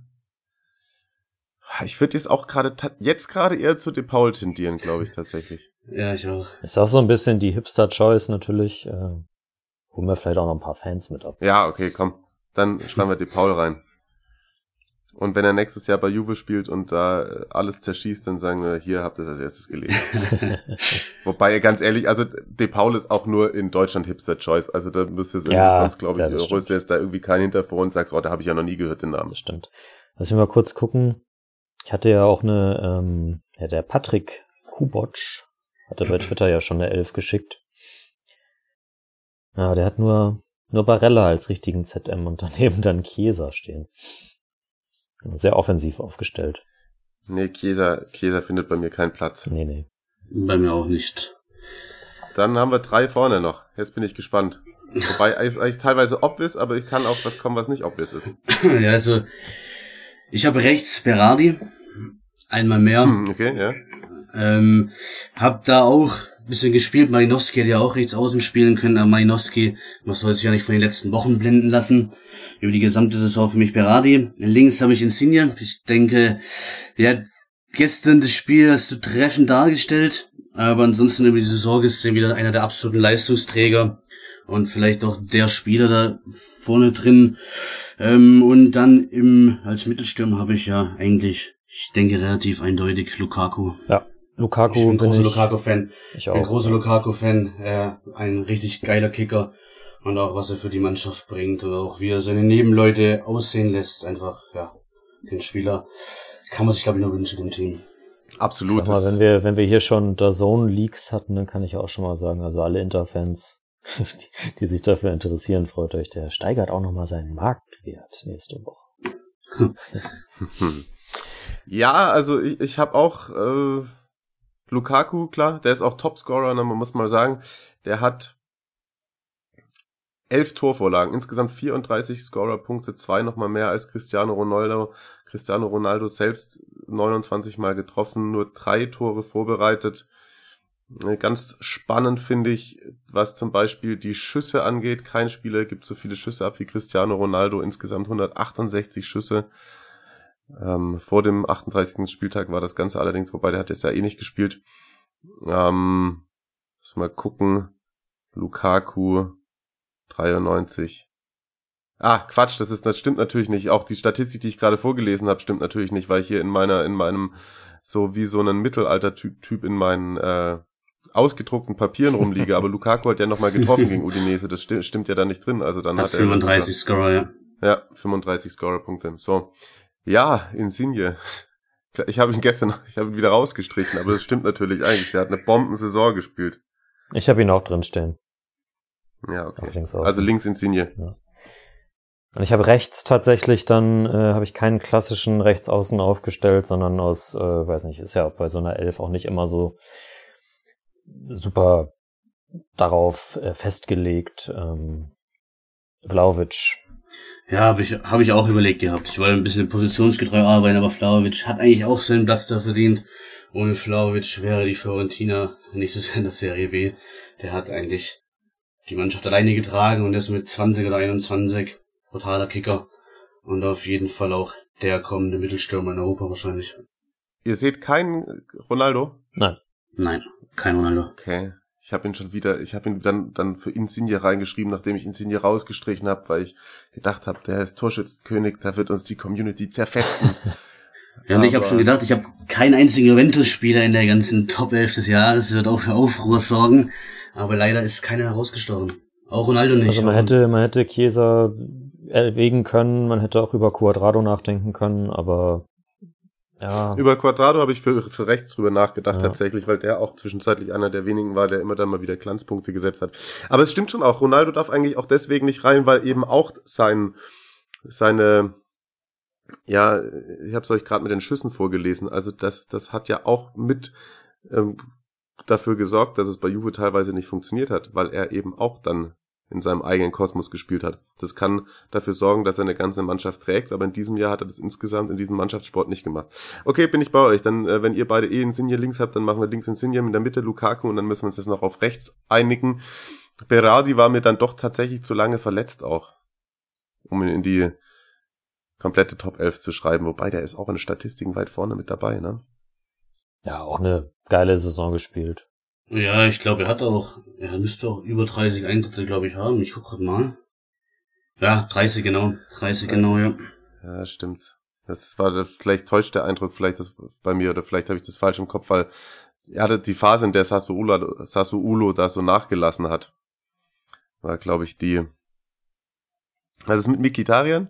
Speaker 1: ich würde jetzt auch gerade, jetzt gerade eher zu De Paul tendieren, glaube ich tatsächlich.
Speaker 3: Ja, ich auch.
Speaker 2: Ist auch so ein bisschen die Hipster-Choice natürlich. Äh, holen wir vielleicht auch noch ein paar Fans mit ab.
Speaker 1: Ja, okay, komm. Dann schreiben wir De Paul rein. Und wenn er nächstes Jahr bei Juve spielt und da äh, alles zerschießt, dann sagen wir, hier habt ihr das als erstes gelesen. Wobei, ganz ehrlich, also De Paul ist auch nur in Deutschland Hipster Choice. Also da müsste du
Speaker 2: Ja,
Speaker 1: sonst, glaube ich, ja, holst du jetzt da irgendwie keinen hinter vor und sagst, oh, da habe ich ja noch nie gehört den Namen.
Speaker 2: Das stimmt. Lass mich mal kurz gucken. Ich hatte ja auch eine, ähm, ja, der Patrick Kubotsch hatte bei Twitter ja schon eine Elf geschickt. Ja, der hat nur, nur Barella als richtigen ZM und daneben dann Chiesa stehen. Sehr offensiv aufgestellt.
Speaker 1: Nee, Chiesa, Chiesa findet bei mir keinen Platz.
Speaker 2: Nee, nee.
Speaker 3: Bei mir auch nicht.
Speaker 1: Dann haben wir drei vorne noch. Jetzt bin ich gespannt. Wobei es eigentlich teilweise obvious, aber ich kann auch was kommen, was nicht obvious ist.
Speaker 3: ja, also, ich habe rechts Berardi. Einmal mehr.
Speaker 1: Hm, okay, ja.
Speaker 3: Ähm, hab da auch ein bisschen gespielt. Malinowski hätte ja auch rechts außen spielen können, aber Malinowski, man soll sich ja nicht von den letzten Wochen blenden lassen. Über die gesamte Saison für mich Berardi. Links habe ich Insigne. Ich denke, ja, gestern das Spiel hast du treffend dargestellt, aber ansonsten über die Saison ist er wieder einer der absoluten Leistungsträger und vielleicht auch der Spieler da vorne drin. Ähm, und dann im als Mittelstürmer habe ich ja eigentlich, ich denke relativ eindeutig Lukaku.
Speaker 2: Ja, Lukaku
Speaker 3: Ich bin ein großer Lukaku-Fan.
Speaker 2: ich
Speaker 3: bin ein
Speaker 2: auch.
Speaker 3: großer Lukaku-Fan. Er ein richtig geiler Kicker. Und auch was er für die Mannschaft bringt und auch wie er seine Nebenleute aussehen lässt. Einfach, ja, den Spieler kann man sich, glaube ich, nur wünschen im Team.
Speaker 1: Absolut.
Speaker 2: Sag mal, wenn wir, wenn wir hier schon Zone Leaks hatten, dann kann ich auch schon mal sagen, also alle Interfans, die, sich dafür interessieren, freut euch, der steigert auch nochmal seinen Marktwert nächste Woche.
Speaker 1: Ja, also ich, ich habe auch äh, Lukaku, klar, der ist auch Topscorer, ne, man muss mal sagen, der hat elf Torvorlagen, insgesamt 34 Scorerpunkte, zwei nochmal mehr als Cristiano Ronaldo. Cristiano Ronaldo selbst 29 Mal getroffen, nur drei Tore vorbereitet. Äh, Ganz spannend finde ich, was zum Beispiel die Schüsse angeht. Kein Spieler gibt so viele Schüsse ab wie Cristiano Ronaldo, insgesamt 168 Schüsse. Ähm, vor dem 38. Spieltag war das Ganze allerdings, wobei der hat jetzt ja eh nicht gespielt. Ähm, muss mal gucken. Lukaku 93. Ah, Quatsch, das ist, das stimmt natürlich nicht. Auch die Statistik, die ich gerade vorgelesen habe, stimmt natürlich nicht, weil ich hier in meiner, in meinem, so wie so einen Mittelalter-Typ Typ in meinen äh, ausgedruckten Papieren rumliege. Aber Lukaku hat ja nochmal getroffen gegen Udinese. Das sti stimmt ja da nicht drin. Also dann
Speaker 3: Hat
Speaker 1: hat, er
Speaker 3: 35 Scorer, ja.
Speaker 1: ja, 35 Scorerpunkte. So. Ja, Insigne. Ich habe ihn gestern, ich habe ihn wieder rausgestrichen, aber das stimmt natürlich eigentlich. Der hat eine Bombensaison gespielt.
Speaker 2: Ich habe ihn auch drin stehen.
Speaker 1: Ja, okay.
Speaker 2: links.
Speaker 1: Also links Insigne.
Speaker 2: Und ich habe rechts tatsächlich dann, äh, habe ich keinen klassischen Rechtsaußen aufgestellt, sondern aus, äh, weiß nicht, ist ja bei so einer Elf auch nicht immer so super darauf äh, festgelegt. Ähm, Vlaovic.
Speaker 3: Ja, habe ich, hab ich auch überlegt gehabt. Ich wollte ein bisschen positionsgetreu arbeiten, aber Flauwitsch hat eigentlich auch seinen Platz da verdient. Ohne Flauwitsch wäre die Fiorentina nächstes Jahr in der Serie B. Der hat eigentlich die Mannschaft alleine getragen und ist mit 20 oder 21 brutaler Kicker. Und auf jeden Fall auch der kommende Mittelstürmer in Europa wahrscheinlich.
Speaker 1: Ihr seht keinen Ronaldo?
Speaker 2: Nein.
Speaker 3: Nein, kein Ronaldo.
Speaker 1: Okay. Ich habe ihn schon wieder, ich habe ihn dann dann für Insigne reingeschrieben, nachdem ich Insigne rausgestrichen habe, weil ich gedacht habe, der ist Torschützenkönig, da wird uns die Community zerfetzen.
Speaker 3: Ja, und ich habe schon gedacht, ich habe keinen einzigen Juventus-Spieler in der ganzen Top 11 des Jahres. Das wird auch für Aufruhr sorgen. Aber leider ist keiner herausgestorben. Auch Ronaldo nicht.
Speaker 2: Also man hätte, man hätte Chiesa erwägen können, man hätte auch über Quadrado nachdenken können, aber ja,
Speaker 1: Über Quadrado habe ich für, für rechts drüber nachgedacht
Speaker 2: Ja.
Speaker 1: tatsächlich, weil der auch zwischenzeitlich einer der wenigen war, der immer dann mal wieder Glanzpunkte gesetzt hat. Aber es stimmt schon auch, Ronaldo darf eigentlich auch deswegen nicht rein, weil eben auch sein, seine, ja, ich habe es euch gerade mit den Schüssen vorgelesen, also das, das hat ja auch mit ähm, dafür gesorgt, dass es bei Juve teilweise nicht funktioniert hat, weil er eben auch dann in seinem eigenen Kosmos gespielt hat. Das kann dafür sorgen, dass er eine ganze Mannschaft trägt, aber in diesem Jahr hat er das insgesamt in diesem Mannschaftssport nicht gemacht. Okay, bin ich bei euch. Dann, äh, wenn ihr beide eh Insigne links habt, dann machen wir links Insigne in der Mitte Lukaku und dann müssen wir uns jetzt noch auf rechts einigen. Berardi war mir dann doch tatsächlich zu lange verletzt auch, um ihn in die komplette Top 11 zu schreiben, wobei der ist auch in den Statistiken weit vorne mit dabei, ne?
Speaker 2: ja, auch eine geile Saison gespielt.
Speaker 3: Ja, ich glaube, er hat auch, er müsste auch über 30 Einsätze, glaube ich, haben. Ich guck grad mal. Ja, 30 genau. 30 genau, ja.
Speaker 1: Ja, stimmt. Das war vielleicht täuscht der Eindruck, vielleicht das bei mir oder vielleicht habe ich das falsch im Kopf, weil er hatte die Phase, in der Sassuolo, Sassuolo da so nachgelassen hat. War, glaube ich, die. Was ist mit Mikitarian?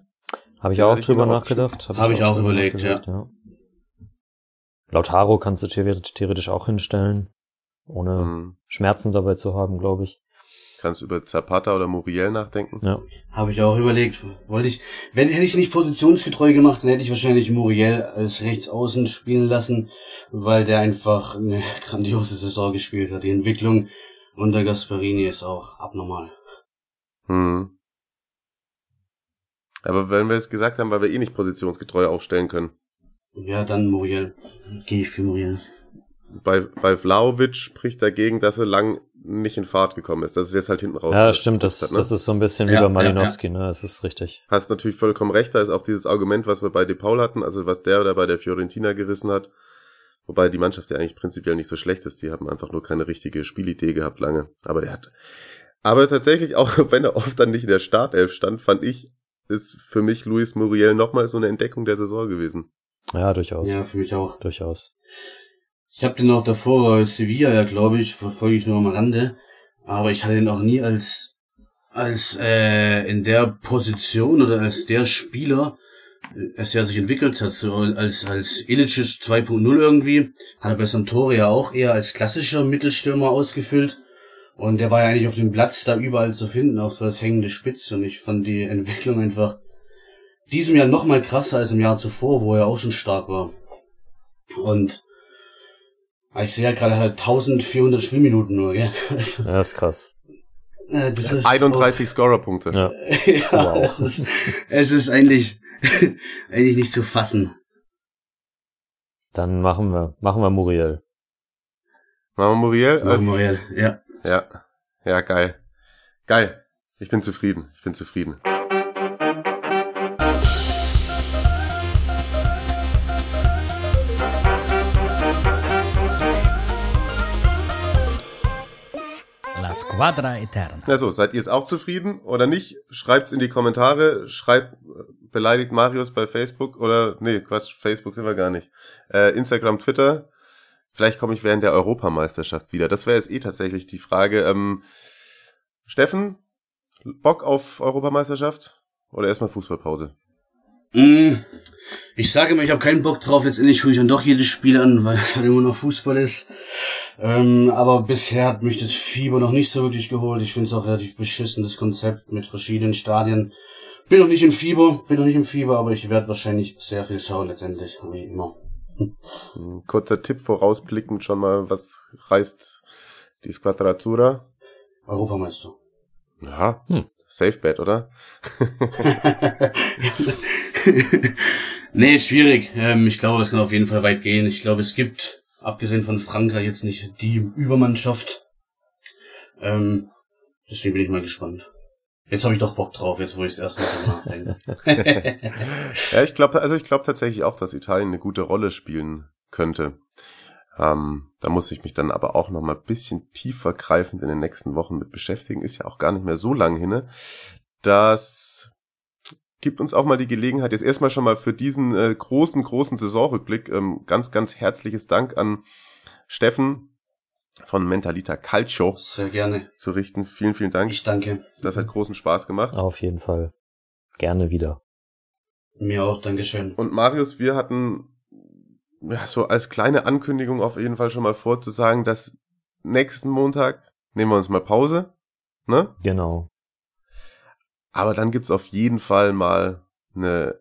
Speaker 2: Habe ich auch drüber nachgedacht.
Speaker 3: Habe hab ich, auch, auch überlegt, ja. ja.
Speaker 2: Lautaro kannst du theoretisch auch hinstellen, ohne mhm. Schmerzen dabei zu haben, glaube ich.
Speaker 1: Kannst über Zapata oder Muriel nachdenken?
Speaker 2: Ja.
Speaker 3: Habe ich auch überlegt. Wollte ich, wenn hätte ich nicht positionsgetreu gemacht, dann hätte ich wahrscheinlich Muriel als Rechtsaußen spielen lassen, weil der einfach eine grandiose Saison gespielt hat. Die Entwicklung unter Gasparini ist auch abnormal.
Speaker 1: Hm. Aber wenn wir es gesagt haben, weil wir eh nicht positionsgetreu aufstellen können.
Speaker 3: Ja, dann Muriel. Gehe ich für Muriel.
Speaker 1: Bei, bei Vlaovic spricht dagegen, dass er lang nicht in Fahrt gekommen ist. Das ist jetzt halt hinten raus.
Speaker 2: Ja, stimmt. Das, hat, ne? das ist so ein bisschen ja, wie bei Malinowski, ja, ja. ne? Das ist richtig.
Speaker 1: Hast natürlich vollkommen recht. Da ist auch dieses Argument, was wir bei De Paul hatten, also was der oder bei der Fiorentina gerissen hat. Wobei die Mannschaft ja eigentlich prinzipiell nicht so schlecht ist. Die haben einfach nur keine richtige Spielidee gehabt lange. Aber der hat. Aber tatsächlich, auch wenn er oft dann nicht in der Startelf stand, fand ich, ist für mich Luis Muriel nochmal so eine Entdeckung der Saison gewesen.
Speaker 2: Ja, durchaus.
Speaker 3: Ja, für mich auch.
Speaker 2: Durchaus.
Speaker 3: Ich habe den noch davor bei Sevilla, ja, glaube ich, verfolge ich nur am Rande. Aber ich hatte den auch nie als als äh, in der Position oder als der Spieler, äh, als der sich entwickelt hat, so als als Ilicic 2.0 irgendwie, hat er bei Sampdoria auch eher als klassischer Mittelstürmer ausgefüllt. Und der war ja eigentlich auf dem Platz da überall zu finden, auch so als hängende Spitze. Und ich fand die Entwicklung einfach diesem Jahr noch mal krasser als im Jahr zuvor, wo er auch schon stark war. Und ich sehe ja gerade halt 1400 Spielminuten nur, gell?
Speaker 2: Also, ja, ist krass.
Speaker 3: Äh, das ist
Speaker 1: 31 Scorerpunkte.
Speaker 3: Ja, ja wow. es, ist, es ist eigentlich, eigentlich nicht zu fassen.
Speaker 2: Dann machen wir, machen wir Muriel.
Speaker 1: Machen wir Muriel?
Speaker 3: Machen als, Muriel, ja.
Speaker 1: Ja, ja, geil. Geil. Ich bin zufrieden. Ich bin zufrieden.
Speaker 4: Quadra Eterna.
Speaker 1: Also, seid ihr es auch zufrieden oder nicht? Schreibt's in die Kommentare, schreibt, beleidigt Marius bei Facebook oder, nee, Quatsch, Facebook sind wir gar nicht. Äh, Instagram, Twitter. Vielleicht komme ich während der Europameisterschaft wieder. Das wäre jetzt eh tatsächlich die Frage. Ähm, Steffen, Bock auf Europameisterschaft oder erstmal Fußballpause?
Speaker 3: Mm, ich sage immer, ich habe keinen Bock drauf. Letztendlich schaue ich dann doch jedes Spiel an, weil es halt immer noch Fußball ist. Ähm, aber bisher hat mich das Fieber noch nicht so wirklich geholt. Ich finde es auch relativ beschissen, das Konzept mit verschiedenen Stadien. Bin noch nicht im Fieber, bin noch nicht im Fieber, aber ich werde wahrscheinlich sehr viel schauen letztendlich, wie immer.
Speaker 1: Hm. Kurzer Tipp vorausblickend schon mal, was reißt die Squadratura?
Speaker 3: Europameister.
Speaker 1: Ja, hm. Safe Bet, oder?
Speaker 3: nee, schwierig. Ähm, ich glaube, das kann auf jeden Fall weit gehen. Ich glaube, es gibt, abgesehen von Frankreich, jetzt nicht die Übermannschaft. Ähm, deswegen bin ich mal gespannt. Jetzt habe ich doch Bock drauf, jetzt wo ich es erstmal nachdenke.
Speaker 1: ja, ich glaube, also ich glaube tatsächlich auch, dass Italien eine gute Rolle spielen könnte. Ähm, da muss ich mich dann aber auch noch mal ein bisschen tiefer greifend in den nächsten Wochen mit beschäftigen. Ist ja auch gar nicht mehr so lang hin. Das gibt uns auch mal die Gelegenheit, jetzt erstmal schon mal für diesen äh, großen, großen Saisonrückblick ähm, ganz, ganz herzliches Dank an Steffen von Mentalita Calcio.
Speaker 3: Sehr gerne.
Speaker 1: Zu richten. Vielen, vielen Dank.
Speaker 3: Ich danke.
Speaker 1: Das hat großen Spaß gemacht.
Speaker 2: Auf jeden Fall. Gerne wieder.
Speaker 3: Mir auch, Dankeschön.
Speaker 1: Und Marius, wir hatten ja, so als kleine Ankündigung auf jeden Fall schon mal vorzusagen, dass nächsten Montag nehmen wir uns mal Pause. Ne?
Speaker 2: Genau.
Speaker 1: Aber dann gibt's auf jeden Fall mal eine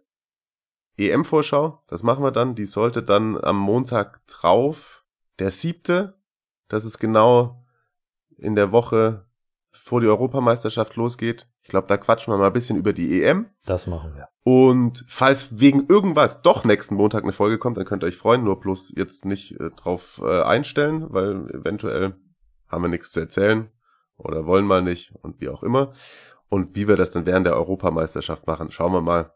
Speaker 1: EM-Vorschau. Das machen wir dann. Die sollte dann am Montag drauf, der siebte. Das ist genau in der Woche, bevor die Europameisterschaft losgeht. Ich glaube, da quatschen wir mal ein bisschen über die EM.
Speaker 2: Das machen wir.
Speaker 1: Und falls wegen irgendwas doch nächsten Montag eine Folge kommt, dann könnt ihr euch freuen, nur bloß jetzt nicht äh, drauf äh, einstellen, weil eventuell haben wir nichts zu erzählen oder wollen mal nicht und wie auch immer. Und wie wir das dann während der Europameisterschaft machen, schauen wir mal.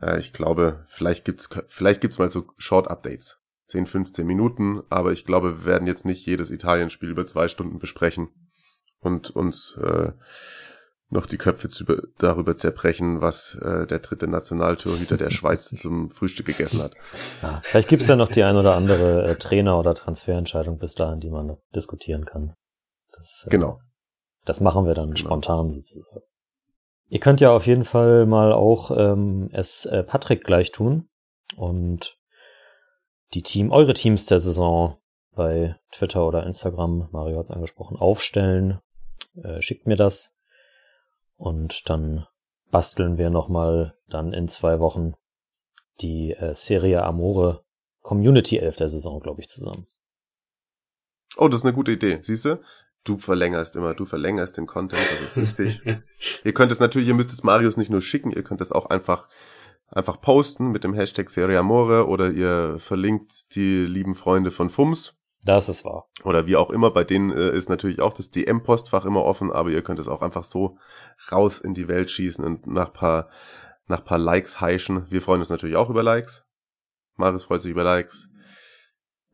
Speaker 1: Äh, ich glaube, vielleicht gibt's vielleicht gibt's mal so Short Updates. 10, 15 Minuten, aber ich glaube, wir werden jetzt nicht jedes Italien-Spiel über zwei Stunden besprechen und uns äh, noch die Köpfe zu, darüber zerbrechen, was äh, der dritte Nationaltorhüter der Schweiz zum Frühstück gegessen hat.
Speaker 2: Ja, vielleicht gibt's ja noch die ein oder andere äh, Trainer- oder Transferentscheidung bis dahin, die man diskutieren kann. Das, äh,
Speaker 1: Genau.
Speaker 2: Das machen wir dann spontan sozusagen. Ihr könnt ja auf jeden Fall mal auch ähm, es äh, Patrick gleich tun und die Team, eure Teams der Saison bei Twitter oder Instagram, Mario hat's angesprochen, aufstellen. Äh, schickt mir das und dann basteln wir nochmal dann in zwei Wochen die äh, Serie Amore Community 11 der Saison, glaube ich, zusammen.
Speaker 1: Oh, das ist eine gute Idee. Siehst du? Du verlängerst immer, du verlängerst den Content, das ist wichtig. ihr könnt es natürlich, ihr müsst es Marius nicht nur schicken, ihr könnt es auch einfach einfach posten mit dem Hashtag Serie Amore oder ihr verlinkt die lieben Freunde von FUMS
Speaker 2: Das ist wahr.
Speaker 1: oder wie auch immer. Bei denen äh, ist natürlich auch das DM-Postfach immer offen, aber ihr könnt es auch einfach so raus in die Welt schießen und nach paar, nach paar Likes heischen. Wir freuen uns natürlich auch über Likes. Marius freut sich über Likes.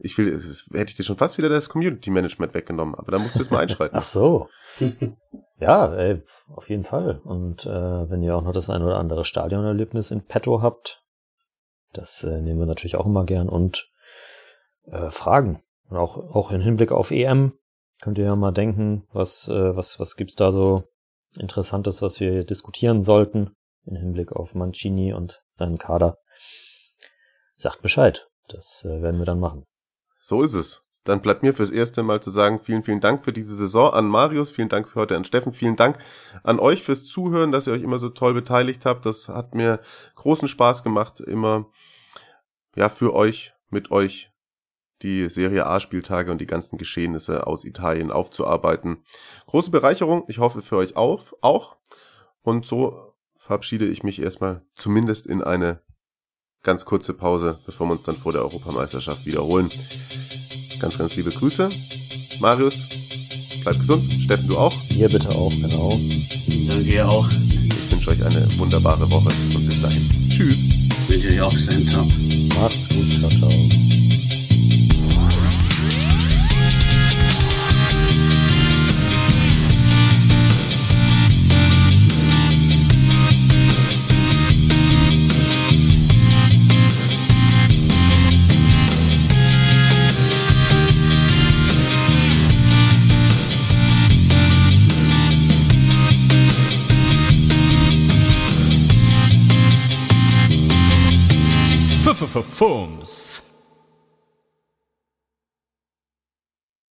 Speaker 1: Ich will, es hätte ich dir schon fast wieder das Community Management weggenommen, aber da musst du jetzt mal einschreiten.
Speaker 2: Ach so. Ja, ey, auf jeden Fall. Und äh, wenn ihr auch noch das ein oder andere Stadionerlebnis in petto habt, das äh, nehmen wir natürlich auch immer gern. Und äh, Fragen. Und auch, auch im Hinblick auf EM könnt ihr ja mal denken, was, äh, was, was gibt's da so Interessantes, was wir diskutieren sollten im Hinblick auf Mancini und seinen Kader. Sagt Bescheid. Das äh, werden wir dann machen.
Speaker 1: So ist es. Dann bleibt mir fürs erste Mal zu sagen, vielen, vielen Dank für diese Saison an Marius, vielen Dank für heute an Steffen, vielen Dank an euch fürs Zuhören, dass ihr euch immer so toll beteiligt habt. Das hat mir großen Spaß gemacht, immer ja für euch, mit euch die Serie A-Spieltage und die ganzen Geschehnisse aus Italien aufzuarbeiten. Große Bereicherung, ich hoffe für euch auch. auch. Und so verabschiede ich mich erstmal zumindest in eine ganz kurze Pause, bevor wir uns dann vor der Europameisterschaft wiederholen. Ganz, ganz liebe Grüße. Marius, bleib gesund. Steffen, du auch.
Speaker 2: Ihr bitte auch, genau.
Speaker 3: Danke ihr auch.
Speaker 1: Ich wünsche euch eine wunderbare Woche und bis dahin. Tschüss.
Speaker 3: Wünsche euch auch. Ciao.
Speaker 2: Macht's gut. Ciao, ciao.
Speaker 4: Fums.